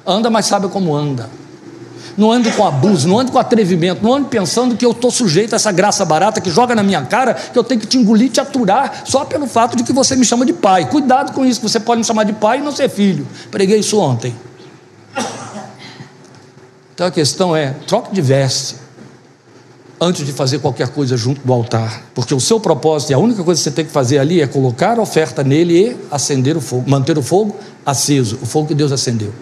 Anda, mas sabe como anda não ando com abuso, não ando com atrevimento, não ando pensando que eu estou sujeito a essa graça barata que joga na minha cara, que eu tenho que te engolir, te aturar, só pelo fato de que você me chama de pai. Cuidado com isso, você pode me chamar de pai e não ser filho. Preguei isso ontem. Então a questão é: troque de veste antes de fazer qualquer coisa junto do altar, porque o seu propósito e a única coisa que você tem que fazer ali é colocar a oferta nele e acender o fogo, manter o fogo aceso, o fogo que Deus acendeu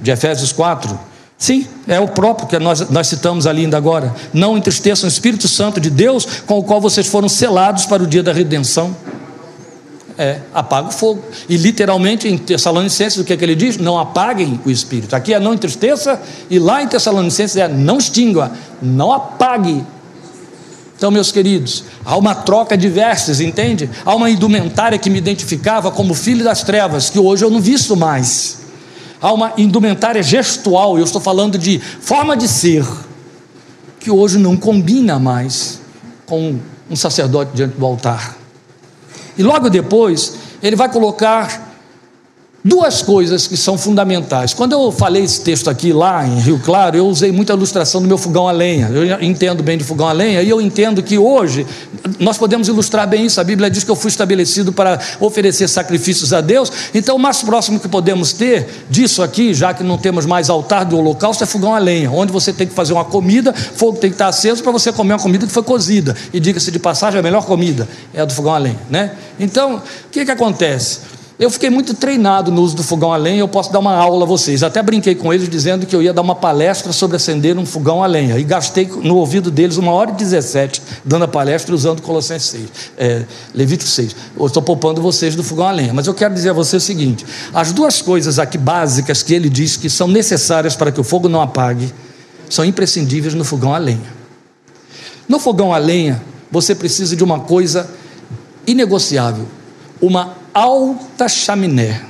de Efésios 4. Sim, é o próprio que nós, nós citamos ali ainda agora. Não entristeçam o Espírito Santo de Deus, com o qual vocês foram selados para o dia da redenção. É, apaga o fogo. E literalmente em Tessalonicenses, o que é que ele diz? Não apaguem o Espírito. Aqui é não entristeça, e lá em Tessalonicenses é não extingua, não apague. Então, meus queridos, há uma troca de vestes, entende? Há uma indumentária que me identificava como filho das trevas, que hoje eu não visto mais há uma indumentária gestual, eu estou falando de forma de ser, que hoje não combina mais com um sacerdote diante do altar. E logo depois, ele vai colocar duas coisas que são fundamentais. Quando eu falei esse texto aqui lá em Rio Claro, eu usei muita ilustração do meu fogão a lenha. Eu entendo bem de fogão a lenha e eu entendo que hoje nós podemos ilustrar bem isso. A Bíblia diz que eu fui estabelecido para oferecer sacrifícios a Deus. Então, o mais próximo que podemos ter disso aqui, já que não temos mais altar do holocausto, é fogão a lenha, onde você tem que fazer uma comida, fogo tem que estar aceso para você comer uma comida que foi cozida. E diga-se de passagem, a melhor comida é a do fogão a lenha, né? Então, o que que acontece? Eu fiquei muito treinado no uso do fogão a lenha, eu posso dar uma aula a vocês. Até brinquei com eles dizendo que eu ia dar uma palestra sobre acender um fogão a lenha. E gastei no ouvido deles uma hora e 17 dando a palestra usando Colossenses 6, é, Levítico 6. Eu estou poupando vocês do fogão a lenha. Mas eu quero dizer a você o seguinte: as duas coisas aqui básicas que ele diz que são necessárias para que o fogo não apague, são imprescindíveis no fogão a lenha. No fogão a lenha, você precisa de uma coisa inegociável: uma alta chaminé.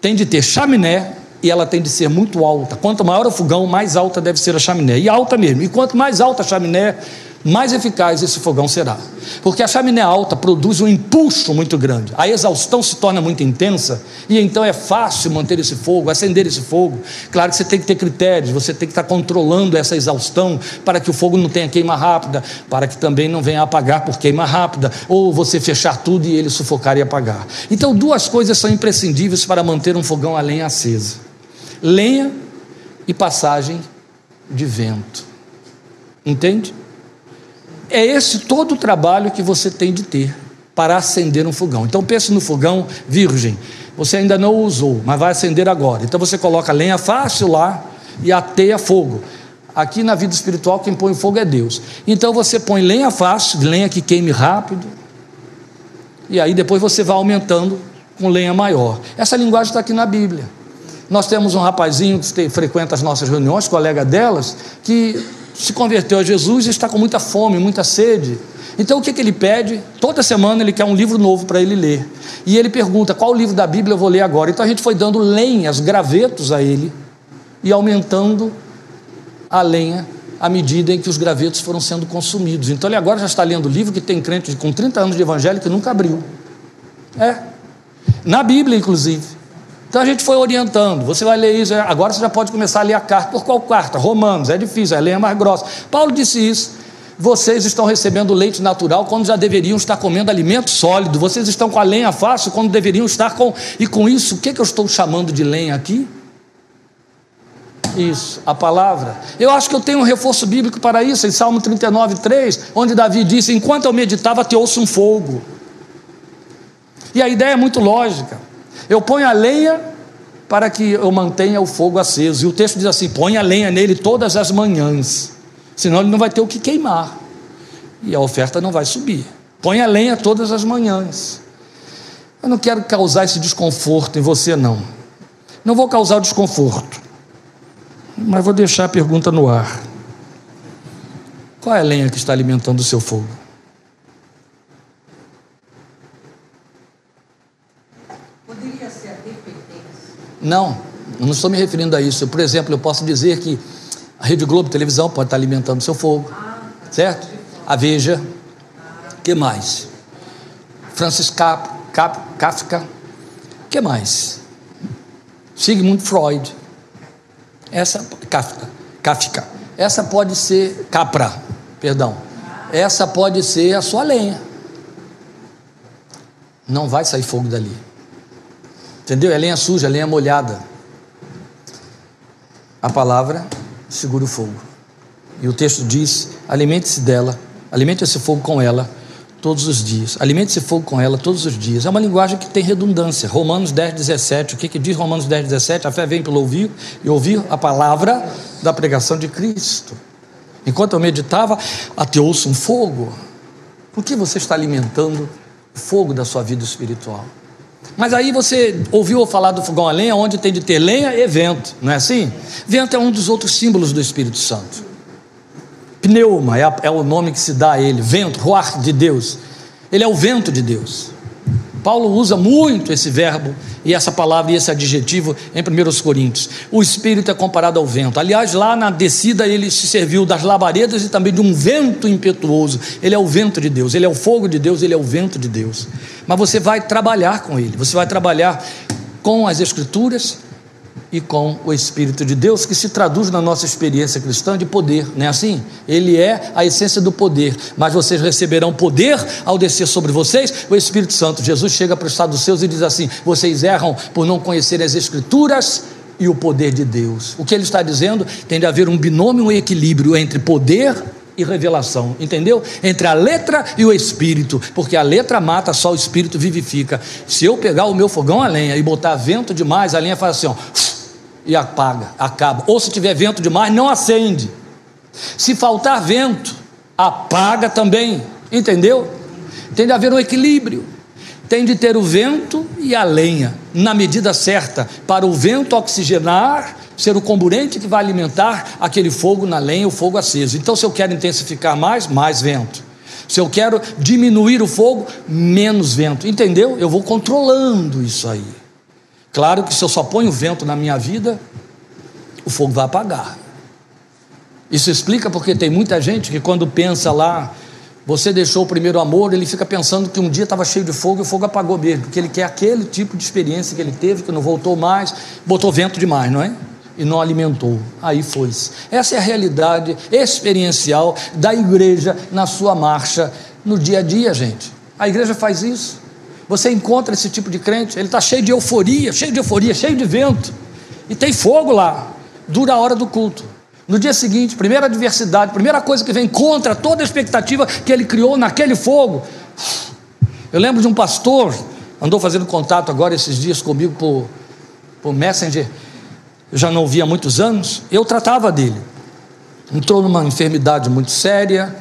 Tem de ter chaminé e ela tem de ser muito alta. Quanto maior o fogão, mais alta deve ser a chaminé. E alta mesmo. E quanto mais alta a chaminé, mais eficaz esse fogão será. Porque a chaminé alta produz um impulso muito grande, a exaustão se torna muito intensa, e então é fácil manter esse fogo, acender esse fogo. Claro que você tem que ter critérios, você tem que estar controlando essa exaustão para que o fogo não tenha queima rápida, para que também não venha apagar por queima rápida, ou você fechar tudo e ele sufocar e apagar. Então, duas coisas são imprescindíveis para manter um fogão a lenha acesa: lenha e passagem de vento. Entende? É esse todo o trabalho que você tem de ter para acender um fogão. Então pense no fogão virgem. Você ainda não o usou, mas vai acender agora. Então você coloca lenha fácil lá e ateia fogo. Aqui na vida espiritual quem põe fogo é Deus. Então você põe lenha fácil, lenha que queime rápido. E aí depois você vai aumentando com lenha maior. Essa linguagem está aqui na Bíblia. Nós temos um rapazinho que frequenta as nossas reuniões, colega delas, que se converteu a Jesus e está com muita fome, muita sede. Então o que, que ele pede? Toda semana ele quer um livro novo para ele ler. E ele pergunta: qual livro da Bíblia eu vou ler agora? Então a gente foi dando lenhas, gravetos a ele e aumentando a lenha à medida em que os gravetos foram sendo consumidos. Então ele agora já está lendo livro que tem crente com 30 anos de evangelho que nunca abriu. É. Na Bíblia, inclusive. Então a gente foi orientando. Você vai ler isso, agora você já pode começar a ler a carta. Por qual carta? Romanos, é difícil, a lenha mais grossa. Paulo disse isso. Vocês estão recebendo leite natural quando já deveriam estar comendo alimento sólido. Vocês estão com a lenha fácil quando deveriam estar com. E com isso, o que, que eu estou chamando de lenha aqui? Isso, a palavra. Eu acho que eu tenho um reforço bíblico para isso, em Salmo 39, 3, onde Davi disse: Enquanto eu meditava, te ouço um fogo. E a ideia é muito lógica. Eu ponho a lenha para que eu mantenha o fogo aceso. E o texto diz assim: põe a lenha nele todas as manhãs, senão ele não vai ter o que queimar. E a oferta não vai subir. Põe a lenha todas as manhãs. Eu não quero causar esse desconforto em você, não. Não vou causar o desconforto, mas vou deixar a pergunta no ar. Qual é a lenha que está alimentando o seu fogo? Poderia ser a dependência. Não, não estou me referindo a isso. Por exemplo, eu posso dizer que a Rede Globo Televisão pode estar alimentando seu fogo, certo? A Veja, que mais? Francis Cap, Cap, Kafka, que mais? Sigmund Freud, essa Kafka, Kafka, essa pode ser Capra, perdão, essa pode ser a sua lenha. Não vai sair fogo dali. Entendeu? É lenha suja, é lenha molhada. A palavra segura o fogo. E o texto diz: alimente-se dela, alimente esse fogo com ela todos os dias. Alimente esse fogo com ela todos os dias. É uma linguagem que tem redundância. Romanos 10, 17. O que, que diz Romanos 10, 17? A fé vem pelo ouvir e ouvir a palavra da pregação de Cristo. Enquanto eu meditava, ateou-se um fogo. Por que você está alimentando o fogo da sua vida espiritual? Mas aí você ouviu falar do fogão a lenha, onde tem de ter lenha e vento, não é assim? Vento é um dos outros símbolos do Espírito Santo. Pneuma é, é o nome que se dá a ele, vento, ruach de Deus. Ele é o vento de Deus. Paulo usa muito esse verbo e essa palavra e esse adjetivo em 1 Coríntios. O Espírito é comparado ao vento. Aliás, lá na descida ele se serviu das labaredas e também de um vento impetuoso. Ele é o vento de Deus, ele é o fogo de Deus, ele é o vento de Deus. Mas você vai trabalhar com ele, você vai trabalhar com as Escrituras e com o Espírito de Deus, que se traduz na nossa experiência cristã de poder, não é assim? Ele é a essência do poder, mas vocês receberão poder ao descer sobre vocês o Espírito Santo. Jesus chega para o estado dos seus e diz assim: vocês erram por não conhecerem as Escrituras e o poder de Deus. O que ele está dizendo tem de haver um binômio, um equilíbrio entre poder e revelação, entendeu? Entre a letra e o espírito, porque a letra mata, só o espírito vivifica. Se eu pegar o meu fogão a lenha e botar vento demais, a lenha faz assim, ó e apaga, acaba. Ou se tiver vento demais, não acende. Se faltar vento, apaga também. Entendeu? Tem de haver um equilíbrio. Tem de ter o vento e a lenha na medida certa para o vento oxigenar, ser o comburente que vai alimentar aquele fogo na lenha, o fogo aceso. Então, se eu quero intensificar mais, mais vento. Se eu quero diminuir o fogo, menos vento. Entendeu? Eu vou controlando isso aí. Claro que se eu só ponho vento na minha vida, o fogo vai apagar. Isso explica porque tem muita gente que quando pensa lá, você deixou o primeiro amor, ele fica pensando que um dia estava cheio de fogo e o fogo apagou mesmo, porque ele quer aquele tipo de experiência que ele teve, que não voltou mais, botou vento demais, não é? E não alimentou. Aí foi. Essa é a realidade experiencial da igreja na sua marcha no dia a dia, gente. A igreja faz isso. Você encontra esse tipo de crente, ele está cheio de euforia, cheio de euforia, cheio de vento, e tem fogo lá, dura a hora do culto. No dia seguinte, primeira adversidade, primeira coisa que vem contra toda a expectativa que ele criou naquele fogo. Eu lembro de um pastor, andou fazendo contato agora esses dias comigo por, por Messenger, eu já não via há muitos anos, eu tratava dele. Entrou numa enfermidade muito séria,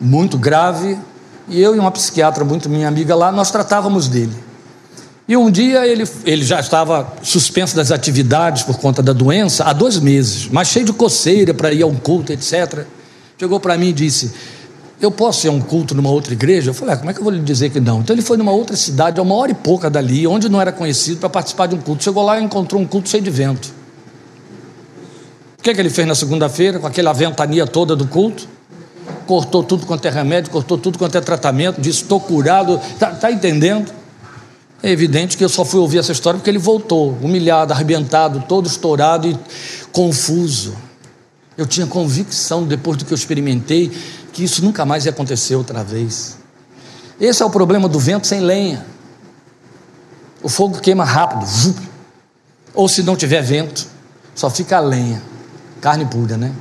muito grave, e eu e uma psiquiatra muito minha amiga lá, nós tratávamos dele. E um dia ele, ele já estava suspenso das atividades por conta da doença há dois meses, mas cheio de coceira para ir a um culto, etc. Chegou para mim e disse: Eu posso ir a um culto numa outra igreja? Eu falei: ah, Como é que eu vou lhe dizer que não? Então ele foi numa outra cidade, a uma hora e pouca dali, onde não era conhecido, para participar de um culto. Chegou lá e encontrou um culto cheio de vento. O que, é que ele fez na segunda-feira, com aquela ventania toda do culto? cortou tudo quanto é remédio, cortou tudo quanto é tratamento, disse: estou curado, está tá entendendo? É evidente que eu só fui ouvir essa história porque ele voltou, humilhado, arrebentado, todo estourado e confuso. Eu tinha convicção, depois do que eu experimentei, que isso nunca mais ia acontecer outra vez. Esse é o problema do vento sem lenha. O fogo queima rápido, ou se não tiver vento, só fica a lenha, carne pura, né?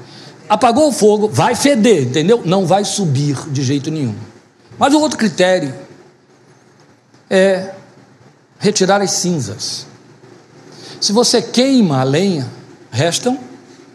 apagou o fogo, vai feder, entendeu? Não vai subir de jeito nenhum. Mas o outro critério é retirar as cinzas. Se você queima a lenha, restam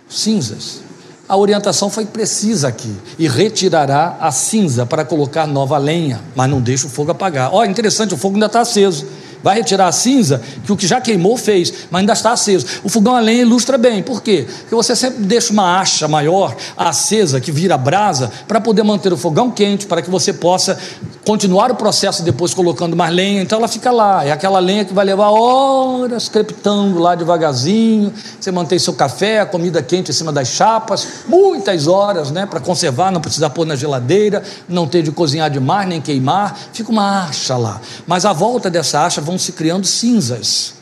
cinzas. A orientação foi precisa aqui. E retirará a cinza para colocar nova lenha, mas não deixa o fogo apagar. Ó, oh, interessante, o fogo ainda está aceso vai retirar a cinza que o que já queimou fez, mas ainda está aceso. O fogão a lenha ilustra bem, por quê? Porque você sempre deixa uma acha maior acesa que vira brasa para poder manter o fogão quente, para que você possa continuar o processo depois colocando mais lenha. Então ela fica lá, é aquela lenha que vai levar horas crepitando lá devagarzinho. Você mantém seu café, a comida quente em cima das chapas, muitas horas, né, para conservar, não precisar pôr na geladeira, não ter de cozinhar demais nem queimar. Fica uma acha lá. Mas a volta dessa acha vão se criando cinzas,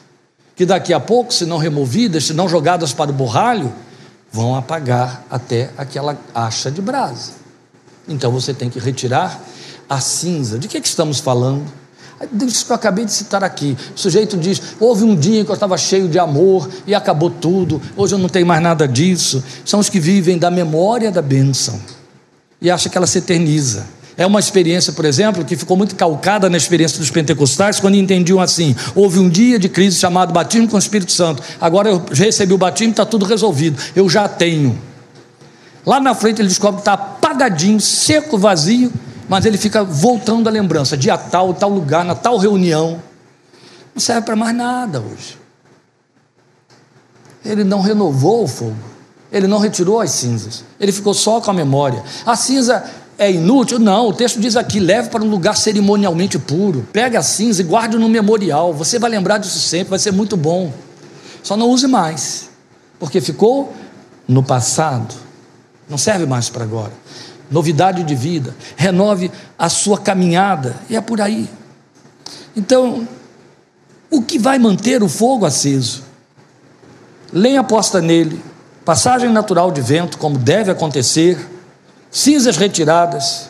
que daqui a pouco, se não removidas, se não jogadas para o borralho, vão apagar até aquela acha de brasa. Então você tem que retirar a cinza. De que, é que estamos falando? Isso que eu acabei de citar aqui. O sujeito diz: houve um dia que eu estava cheio de amor e acabou tudo, hoje eu não tenho mais nada disso. São os que vivem da memória da bênção e acha que ela se eterniza. É uma experiência, por exemplo, que ficou muito calcada na experiência dos pentecostais, quando entendiam assim: houve um dia de crise chamado batismo com o Espírito Santo, agora eu recebi o batismo, está tudo resolvido, eu já tenho. Lá na frente ele descobre que está apagadinho, seco, vazio, mas ele fica voltando à lembrança, dia tal, tal lugar, na tal reunião. Não serve para mais nada hoje. Ele não renovou o fogo, ele não retirou as cinzas, ele ficou só com a memória. A cinza é inútil? Não, o texto diz aqui: leve para um lugar cerimonialmente puro, pegue a cinza e guarde no memorial. Você vai lembrar disso sempre, vai ser muito bom. Só não use mais, porque ficou no passado, não serve mais para agora. Novidade de vida, renove a sua caminhada, e é por aí. Então, o que vai manter o fogo aceso? Lenha posta nele, passagem natural de vento, como deve acontecer cinzas retiradas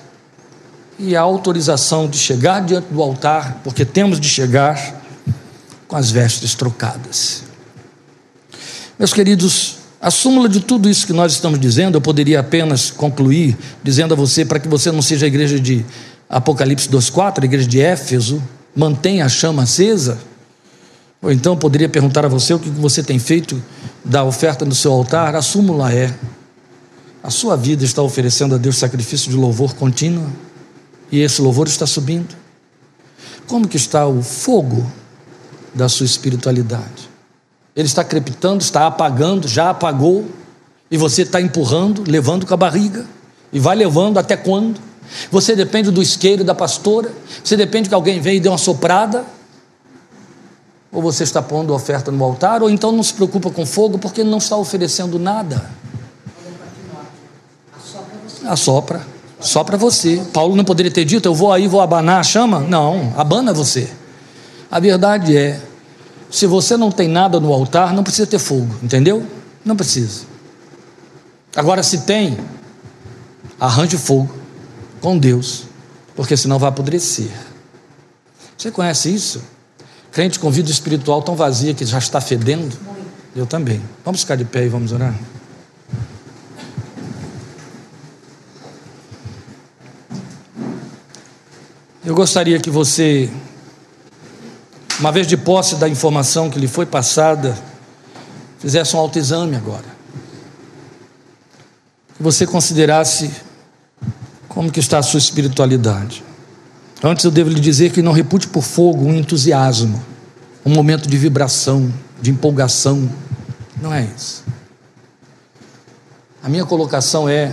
e a autorização de chegar diante do altar, porque temos de chegar com as vestes trocadas. Meus queridos, a súmula de tudo isso que nós estamos dizendo, eu poderia apenas concluir dizendo a você, para que você não seja a igreja de Apocalipse 2,4, a igreja de Éfeso, mantenha a chama acesa. Ou então poderia perguntar a você o que você tem feito da oferta no seu altar. A súmula é: a sua vida está oferecendo a Deus sacrifício de louvor contínuo e esse louvor está subindo. Como que está o fogo da sua espiritualidade? Ele está crepitando, está apagando, já apagou, e você está empurrando, levando com a barriga, e vai levando até quando? Você depende do isqueiro da pastora, você depende que alguém venha e dê uma soprada, ou você está pondo oferta no altar, ou então não se preocupa com fogo porque não está oferecendo nada assopra, só para você. Paulo não poderia ter dito, eu vou aí, vou abanar a chama? Não, abana você. A verdade é, se você não tem nada no altar, não precisa ter fogo, entendeu? Não precisa. Agora, se tem, arranje fogo com Deus, porque senão vai apodrecer. Você conhece isso? Crente com vida espiritual tão vazia que já está fedendo? Eu também. Vamos ficar de pé e vamos orar? Eu gostaria que você, uma vez de posse da informação que lhe foi passada, fizesse um autoexame agora. Que você considerasse como que está a sua espiritualidade. Antes eu devo lhe dizer que não repute por fogo um entusiasmo, um momento de vibração, de empolgação. Não é isso. A minha colocação é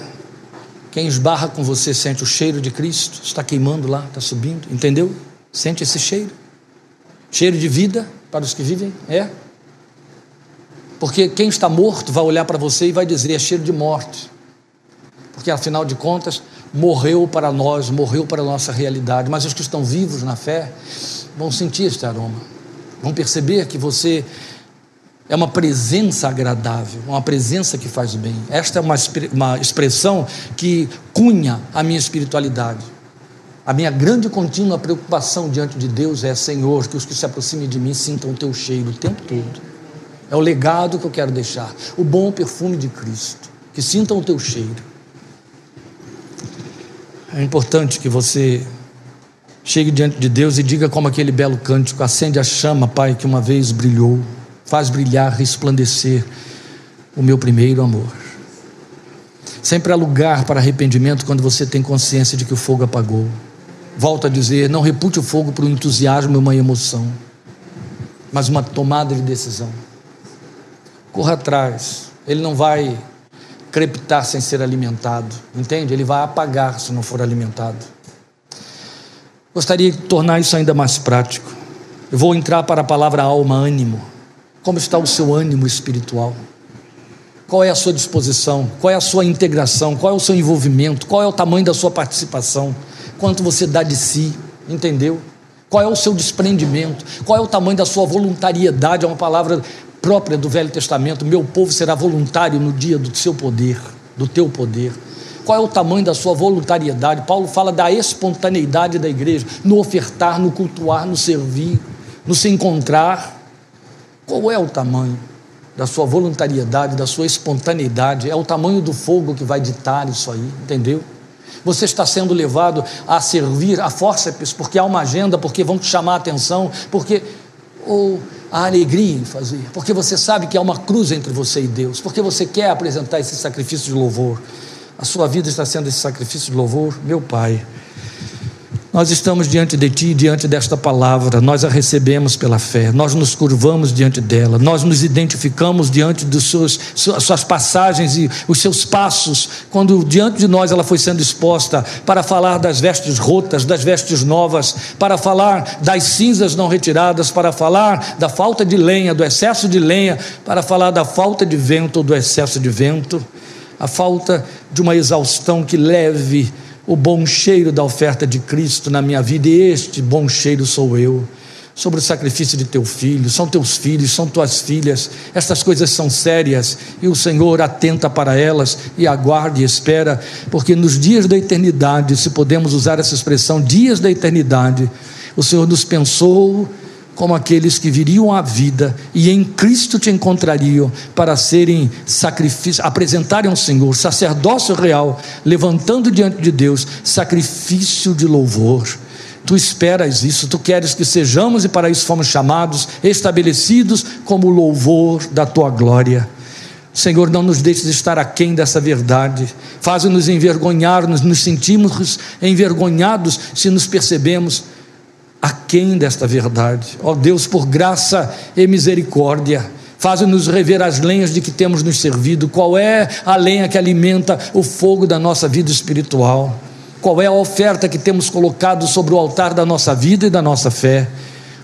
quem esbarra com você sente o cheiro de Cristo, está queimando lá, está subindo, entendeu? Sente esse cheiro. Cheiro de vida para os que vivem, é. Porque quem está morto vai olhar para você e vai dizer: é cheiro de morte. Porque afinal de contas, morreu para nós, morreu para a nossa realidade. Mas os que estão vivos na fé vão sentir este aroma, vão perceber que você é uma presença agradável, uma presença que faz bem. Esta é uma, uma expressão que cunha a minha espiritualidade. A minha grande e contínua preocupação diante de Deus é, Senhor, que os que se aproximem de mim sintam o teu cheiro o tempo todo. É o legado que eu quero deixar, o bom perfume de Cristo, que sintam o teu cheiro. É importante que você chegue diante de Deus e diga como aquele belo cântico: acende a chama, Pai, que uma vez brilhou faz brilhar, resplandecer o meu primeiro amor. Sempre há lugar para arrependimento quando você tem consciência de que o fogo apagou. Volto a dizer: não repute o fogo por um entusiasmo e uma emoção, mas uma tomada de decisão. Corra atrás, ele não vai crepitar sem ser alimentado, entende? Ele vai apagar se não for alimentado. Gostaria de tornar isso ainda mais prático. Eu vou entrar para a palavra alma, ânimo. Como está o seu ânimo espiritual? Qual é a sua disposição? Qual é a sua integração? Qual é o seu envolvimento? Qual é o tamanho da sua participação? Quanto você dá de si? Entendeu? Qual é o seu desprendimento? Qual é o tamanho da sua voluntariedade? É uma palavra própria do Velho Testamento. Meu povo será voluntário no dia do seu poder, do teu poder. Qual é o tamanho da sua voluntariedade? Paulo fala da espontaneidade da igreja, no ofertar, no cultuar, no servir, no se encontrar. Qual é o tamanho? da sua voluntariedade, da sua espontaneidade, é o tamanho do fogo que vai ditar isso aí, entendeu? Você está sendo levado a servir a fórceps porque há uma agenda, porque vão te chamar a atenção, porque ou a alegria em fazer, porque você sabe que há uma cruz entre você e Deus, porque você quer apresentar esse sacrifício de louvor. A sua vida está sendo esse sacrifício de louvor, meu Pai. Nós estamos diante de Ti, diante desta palavra, nós a recebemos pela fé, nós nos curvamos diante dela, nós nos identificamos diante das suas, suas passagens e os seus passos, quando diante de nós ela foi sendo exposta para falar das vestes rotas, das vestes novas, para falar das cinzas não retiradas, para falar da falta de lenha, do excesso de lenha, para falar da falta de vento ou do excesso de vento, a falta de uma exaustão que leve o bom cheiro da oferta de Cristo na minha vida, e este bom cheiro sou eu. Sobre o sacrifício de teu filho, são teus filhos, são tuas filhas, estas coisas são sérias e o Senhor atenta para elas e aguarda e espera, porque nos dias da eternidade, se podemos usar essa expressão, dias da eternidade, o Senhor nos pensou como aqueles que viriam à vida e em Cristo te encontrariam para serem sacrifício, apresentarem ao Senhor sacerdócio real, levantando diante de Deus sacrifício de louvor. Tu esperas isso, tu queres que sejamos e para isso fomos chamados, estabelecidos como louvor da tua glória. Senhor, não nos deixes estar aquém dessa verdade. Faz-nos envergonhar-nos, nos sentimos envergonhados se nos percebemos aquém desta verdade. Ó Deus, por graça e misericórdia, faz-nos rever as lenhas de que temos nos servido. Qual é a lenha que alimenta o fogo da nossa vida espiritual? Qual é a oferta que temos colocado sobre o altar da nossa vida e da nossa fé?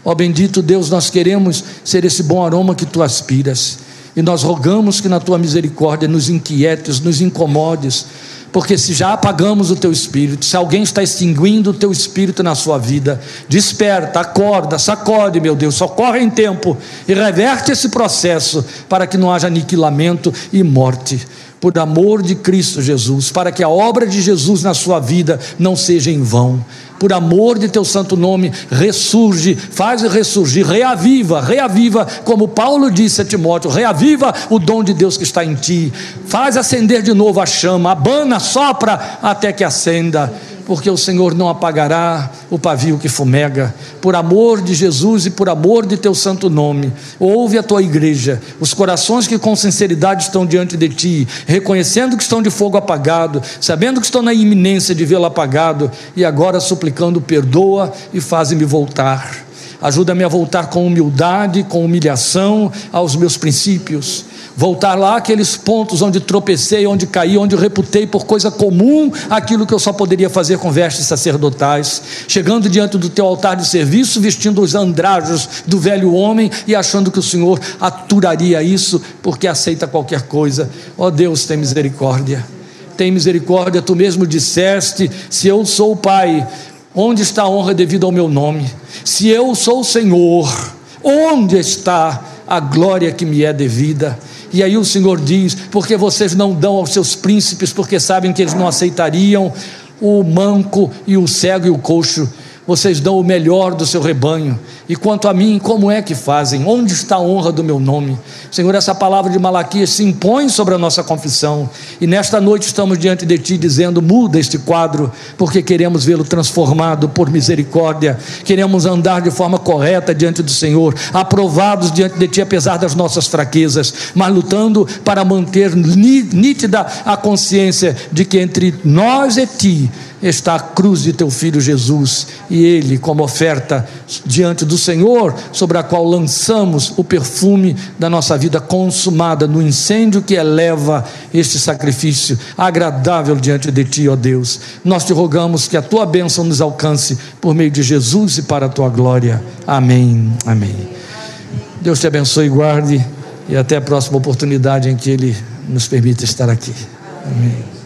Ó bendito Deus, nós queremos ser esse bom aroma que tu aspiras. E nós rogamos que na tua misericórdia nos inquietes, nos incomodes, porque se já apagamos o teu espírito, se alguém está extinguindo o teu espírito na sua vida, desperta, acorda, sacode, meu Deus, socorre em tempo e reverte esse processo para que não haja aniquilamento e morte. Por amor de Cristo Jesus, para que a obra de Jesus na sua vida não seja em vão. Por amor de teu santo nome, ressurge, faz ressurgir, reaviva, reaviva, como Paulo disse a Timóteo, reaviva o dom de Deus que está em ti, faz acender de novo a chama, abana, sopra até que acenda porque o Senhor não apagará o pavio que fumega. Por amor de Jesus e por amor de teu santo nome, ouve a tua igreja, os corações que com sinceridade estão diante de ti, reconhecendo que estão de fogo apagado, sabendo que estão na iminência de vê-lo apagado, e agora suplicando: perdoa e faze-me voltar. Ajuda-me a voltar com humildade, com humilhação aos meus princípios voltar lá aqueles pontos onde tropecei, onde caí, onde reputei por coisa comum aquilo que eu só poderia fazer com vestes sacerdotais, chegando diante do teu altar de serviço, vestindo os andrajos do velho homem e achando que o Senhor aturaria isso, porque aceita qualquer coisa. Ó oh Deus, tem misericórdia. Tem misericórdia, tu mesmo disseste: se eu sou o Pai, onde está a honra devida ao meu nome? Se eu sou o Senhor, onde está a glória que me é devida? E aí o Senhor diz: porque vocês não dão aos seus príncipes, porque sabem que eles não aceitariam o manco e o cego e o coxo. Vocês dão o melhor do seu rebanho. E quanto a mim, como é que fazem? Onde está a honra do meu nome? Senhor, essa palavra de Malaquias se impõe sobre a nossa confissão. E nesta noite estamos diante de Ti dizendo: muda este quadro, porque queremos vê-lo transformado por misericórdia. Queremos andar de forma correta diante do Senhor, aprovados diante de Ti, apesar das nossas fraquezas, mas lutando para manter nítida a consciência de que entre nós e Ti está a cruz de teu filho Jesus e ele como oferta diante do Senhor, sobre a qual lançamos o perfume da nossa vida consumada no incêndio que eleva este sacrifício agradável diante de ti, ó Deus. Nós te rogamos que a tua bênção nos alcance por meio de Jesus e para a tua glória. Amém. Amém. Deus te abençoe e guarde e até a próxima oportunidade em que ele nos permita estar aqui. Amém.